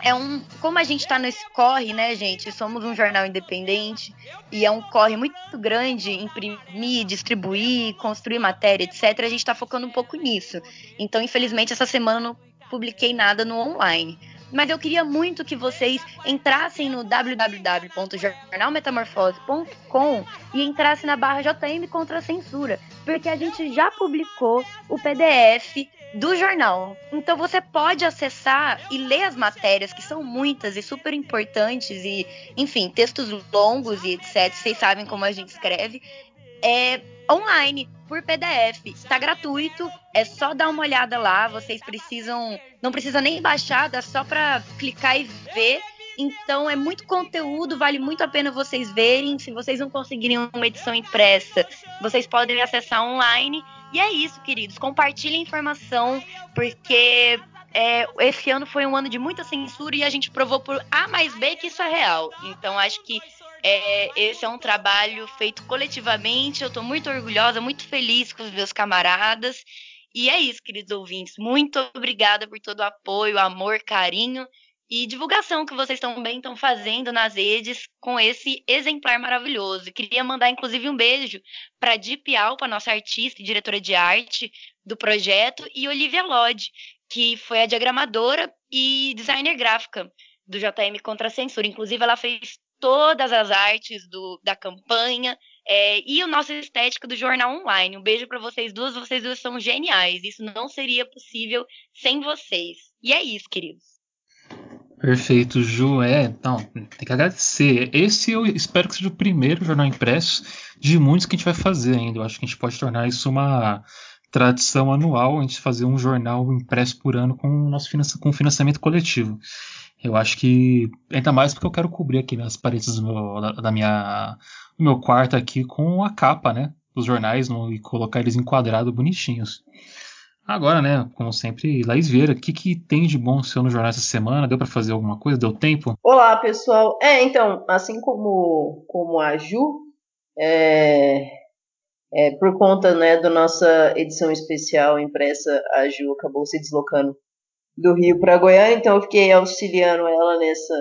é um. Como a gente está nesse corre, né, gente? Somos um jornal independente e é um corre muito grande imprimir, distribuir, construir matéria, etc. A gente está focando um pouco nisso. Então, infelizmente, essa semana não publiquei nada no online. Mas eu queria muito que vocês entrassem no www.jornalmetamorfose.com e entrassem na barra JM contra a censura, porque a gente já publicou o PDF do jornal. Então você pode acessar e ler as matérias, que são muitas e super importantes, e, enfim, textos longos e etc. Vocês sabem como a gente escreve. É online, por PDF. Está gratuito, é só dar uma olhada lá. Vocês precisam. Não precisa nem baixar, dá só para clicar e ver. Então é muito conteúdo, vale muito a pena vocês verem. Se vocês não conseguirem uma edição impressa, vocês podem acessar online e é isso, queridos. Compartilhem informação, porque é, esse ano foi um ano de muita censura e a gente provou por A mais B que isso é real. Então acho que é, esse é um trabalho feito coletivamente. Eu estou muito orgulhosa, muito feliz com os meus camaradas. E é isso, queridos ouvintes. Muito obrigada por todo o apoio, amor, carinho e divulgação que vocês também estão fazendo nas redes com esse exemplar maravilhoso. Queria mandar, inclusive, um beijo para Deep Alpa, nossa artista e diretora de arte do projeto, e Olivia Lodge, que foi a diagramadora e designer gráfica do JM Contra a Censura. Inclusive, ela fez todas as artes do, da campanha é, e o nosso estética do jornal online. Um beijo para vocês duas, vocês duas são geniais. Isso não seria possível sem vocês. E é isso, queridos. Perfeito, Ju. É, então, tem que agradecer. Esse eu espero que seja o primeiro jornal impresso de muitos que a gente vai fazer ainda. Eu acho que a gente pode tornar isso uma tradição anual a gente fazer um jornal impresso por ano com nosso com financiamento coletivo. Eu acho que ainda mais porque eu quero cobrir aqui as paredes do meu, da, da, minha do meu quarto aqui com a capa, né, dos jornais no, e colocar eles enquadrados bonitinhos. Agora, né, como sempre, Laís Vieira, o que, que tem de bom seu no jornal essa semana? Deu para fazer alguma coisa? Deu tempo? Olá, pessoal. É, então, assim como, como a Ju, é, é, por conta né, da nossa edição especial impressa, a Ju acabou se deslocando do Rio para Goiânia, então eu fiquei auxiliando ela nessa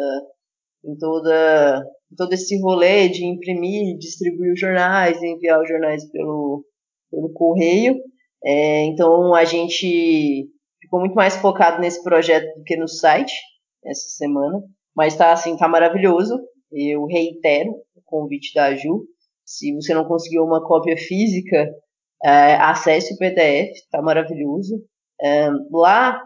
em toda todo esse rolê de imprimir, distribuir os jornais, enviar os jornais pelo, pelo correio. É, então a gente ficou muito mais focado nesse projeto do que no site essa semana, mas está assim, tá maravilhoso. Eu reitero o convite da Ju. Se você não conseguiu uma cópia física, é, acesse o PDF, tá maravilhoso. É, lá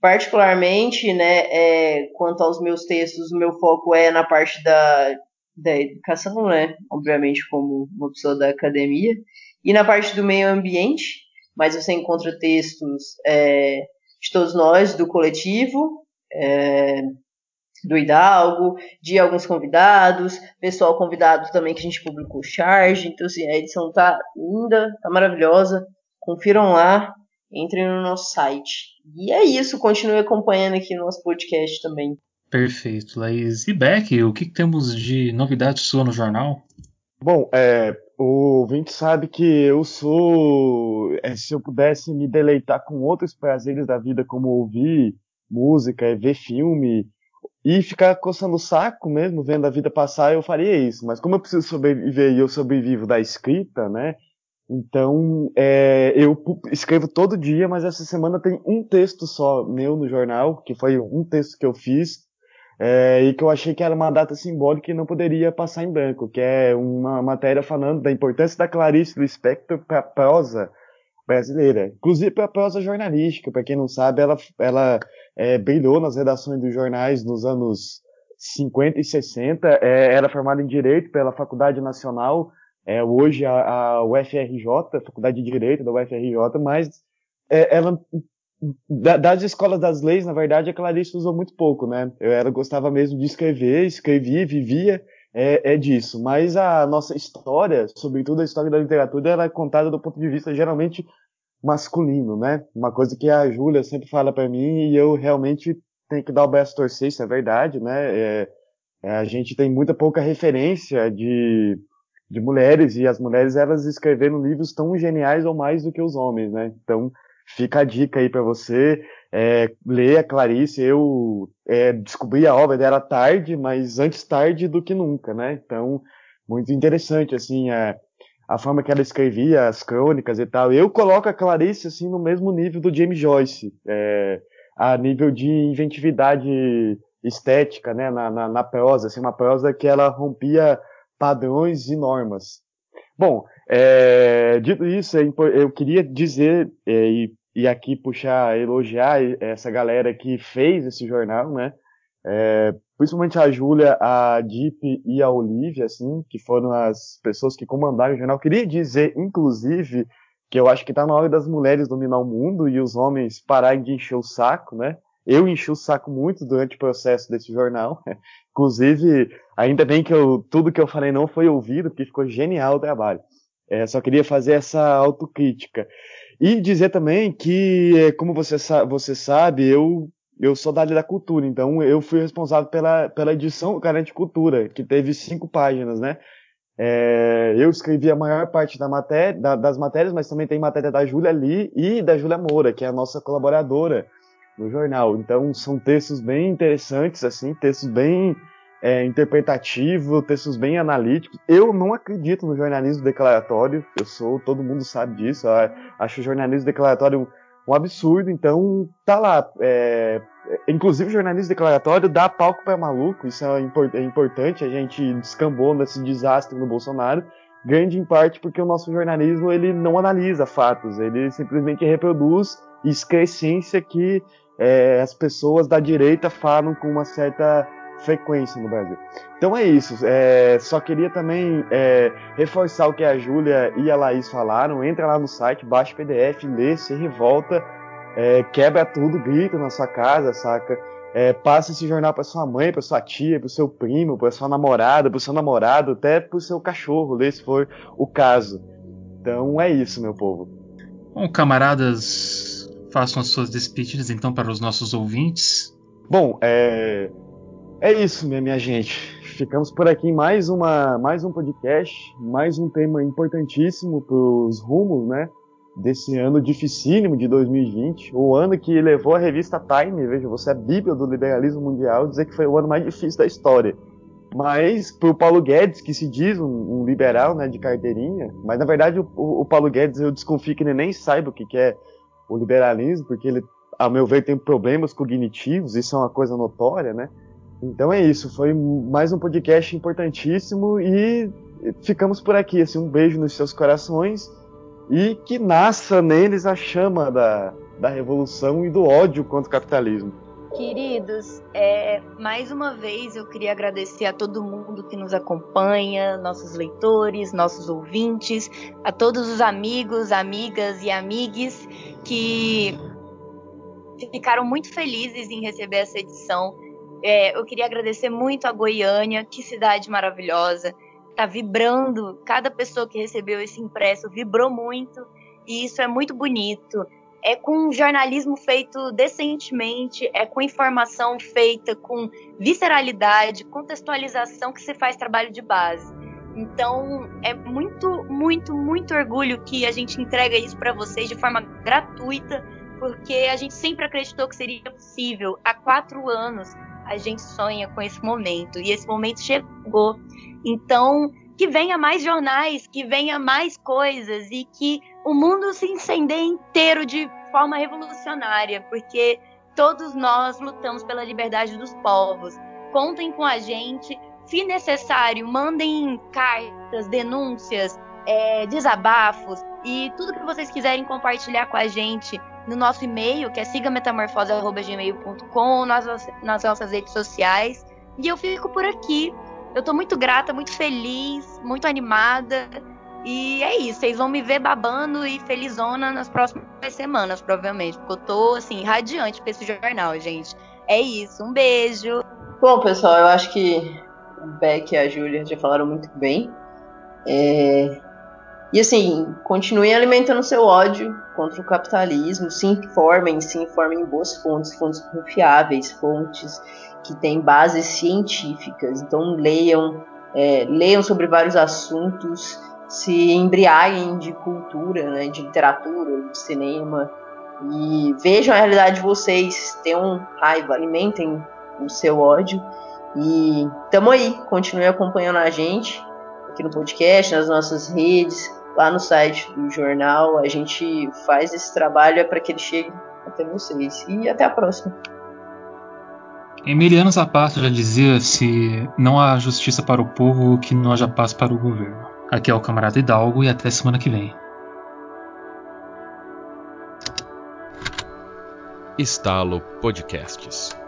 particularmente, né, é, quanto aos meus textos, o meu foco é na parte da, da educação, né, obviamente como uma pessoa da academia, e na parte do meio ambiente, mas você encontra textos é, de todos nós, do coletivo, é, do Hidalgo, de alguns convidados, pessoal convidado também que a gente publicou charge, então assim, a edição tá linda, tá maravilhosa, confiram lá, entrem no nosso site. E é isso, continue acompanhando aqui no nosso podcast também. Perfeito, Laís. E Beck, o que temos de novidade sua no jornal? Bom, é, o ouvinte sabe que eu sou. É, se eu pudesse me deleitar com outros prazeres da vida, como ouvir música, ver filme e ficar coçando o saco mesmo, vendo a vida passar, eu faria isso. Mas como eu preciso sobreviver e eu sobrevivo da escrita, né? Então, é, eu escrevo todo dia, mas essa semana tem um texto só meu no jornal, que foi um texto que eu fiz, é, e que eu achei que era uma data simbólica e não poderia passar em branco, que é uma matéria falando da importância da Clarice Lispector para a prosa brasileira, inclusive para a prosa jornalística. Para quem não sabe, ela, ela é, brilhou nas redações dos jornais nos anos 50 e 60, é, era formada em Direito pela Faculdade Nacional é, hoje a, a UFRJ, Faculdade de Direito da UFRJ, mas é, ela das escolas das leis, na verdade, a Clarice usou muito pouco, né? Eu era, gostava mesmo de escrever, escrevia, vivia é, é, disso. Mas a nossa história, sobretudo a história da literatura, ela é contada do ponto de vista geralmente masculino, né? Uma coisa que a Júlia sempre fala para mim e eu realmente tenho que dar o braço torcer, isso é verdade, né? É, é, a gente tem muita pouca referência de de mulheres e as mulheres elas escreveram livros tão geniais ou mais do que os homens, né? Então fica a dica aí para você é, a Clarice. Eu é, descobri a obra dela tarde, mas antes tarde do que nunca, né? Então muito interessante assim a, a forma que ela escrevia as crônicas e tal. Eu coloco a Clarice assim no mesmo nível do James Joyce, é, a nível de inventividade estética, né? Na, na, na prosa, assim, uma prosa que ela rompia padrões e normas. Bom, é, dito isso, é eu queria dizer é, e, e, aqui puxar, elogiar essa galera que fez esse jornal, né? É, principalmente a Júlia, a Deep e a Olivia, assim, que foram as pessoas que comandaram o jornal. Queria dizer, inclusive, que eu acho que está na hora das mulheres dominar o mundo e os homens pararem de encher o saco, né? Eu enchi o saco muito durante o processo desse jornal. *laughs* Inclusive, ainda bem que eu, tudo que eu falei não foi ouvido, porque ficou genial o trabalho. É, só queria fazer essa autocrítica. E dizer também que, é, como você, você sabe, eu, eu sou da área da cultura, então eu fui responsável pela, pela edição do Carente Cultura, que teve cinco páginas, né? É, eu escrevi a maior parte da matéria, da, das matérias, mas também tem matéria da Júlia ali e da Júlia Moura, que é a nossa colaboradora no jornal. Então são textos bem interessantes, assim, textos bem é, interpretativos, textos bem analíticos. Eu não acredito no jornalismo declaratório, eu sou, todo mundo sabe disso, acho o jornalismo declaratório um absurdo, então tá lá. É, inclusive o jornalismo declaratório dá palco para maluco, isso é, é importante, a gente descambou nesse desastre no Bolsonaro, grande em parte porque o nosso jornalismo ele não analisa fatos, ele simplesmente reproduz excrescência que é, as pessoas da direita falam com uma certa frequência no Brasil. Então é isso. É, só queria também é, reforçar o que a Júlia e a Laís falaram. Entra lá no site, baixa o PDF, lê, se revolta, é, quebra tudo, grita na sua casa, saca? É, passa esse jornal para sua mãe, para sua tia, para seu primo, para sua namorada, para seu namorado, até para o seu cachorro, lê se for o caso. Então é isso, meu povo. Bom, camaradas, façam as suas despedidas então para os nossos ouvintes. Bom, é, é isso, minha, minha gente. Ficamos por aqui em mais, uma, mais um podcast, mais um tema importantíssimo para os rumos, né? Desse ano dificílimo de 2020, o ano que levou a revista Time, veja, você é a bíblia do liberalismo mundial, dizer que foi o ano mais difícil da história. Mas para o Paulo Guedes, que se diz um, um, liberal né, de carteirinha, mas na verdade o, o, Paulo Guedes eu desconfio que ele nem saiba o que, que é o liberalismo, porque ele, a meu ver, tem problemas cognitivos, isso é uma coisa notória, né? Então é isso, foi mais um podcast importantíssimo e ficamos por aqui. Assim, um beijo nos seus corações e que nasça neles a chama da, da revolução e do ódio contra o capitalismo. Queridos, é, mais uma vez eu queria agradecer a todo mundo que nos acompanha, nossos leitores, nossos ouvintes, a todos os amigos, amigas e amigues que ficaram muito felizes em receber essa edição. É, eu queria agradecer muito a Goiânia, que cidade maravilhosa, tá vibrando, cada pessoa que recebeu esse impresso vibrou muito, e isso é muito bonito é com jornalismo feito decentemente, é com informação feita com visceralidade, contextualização que se faz trabalho de base. Então, é muito, muito, muito orgulho que a gente entrega isso para vocês de forma gratuita, porque a gente sempre acreditou que seria possível. Há quatro anos a gente sonha com esse momento e esse momento chegou. Então, que venha mais jornais, que venha mais coisas e que o mundo se incendeie inteiro de forma revolucionária, porque todos nós lutamos pela liberdade dos povos. Contem com a gente. Se necessário, mandem cartas, denúncias, é, desabafos e tudo que vocês quiserem compartilhar com a gente no nosso e-mail, que é sigametamorfose.gmail.com, nas, nas nossas redes sociais. E eu fico por aqui eu tô muito grata, muito feliz, muito animada. E é isso, vocês vão me ver babando e felizona nas próximas semanas, provavelmente. Porque eu tô, assim, radiante com esse jornal, gente. É isso, um beijo. Bom, pessoal, eu acho que o Beck e a Júlia já falaram muito bem. É... E assim, continuem alimentando seu ódio contra o capitalismo, se informem, se informem em boas fontes, fontes confiáveis, fontes que têm bases científicas. Então leiam, é, leiam sobre vários assuntos, se embriaguem de cultura, né, de literatura, de cinema e vejam a realidade de vocês, tenham raiva, alimentem o seu ódio e tamo aí, continue acompanhando a gente aqui no podcast, nas nossas redes, lá no site do jornal, a gente faz esse trabalho para que ele chegue até vocês. E até a próxima. Emiliano Zapata já dizia: se não há justiça para o povo, que não haja paz para o governo. Aqui é o camarada Hidalgo e até semana que vem. Estalo Podcasts.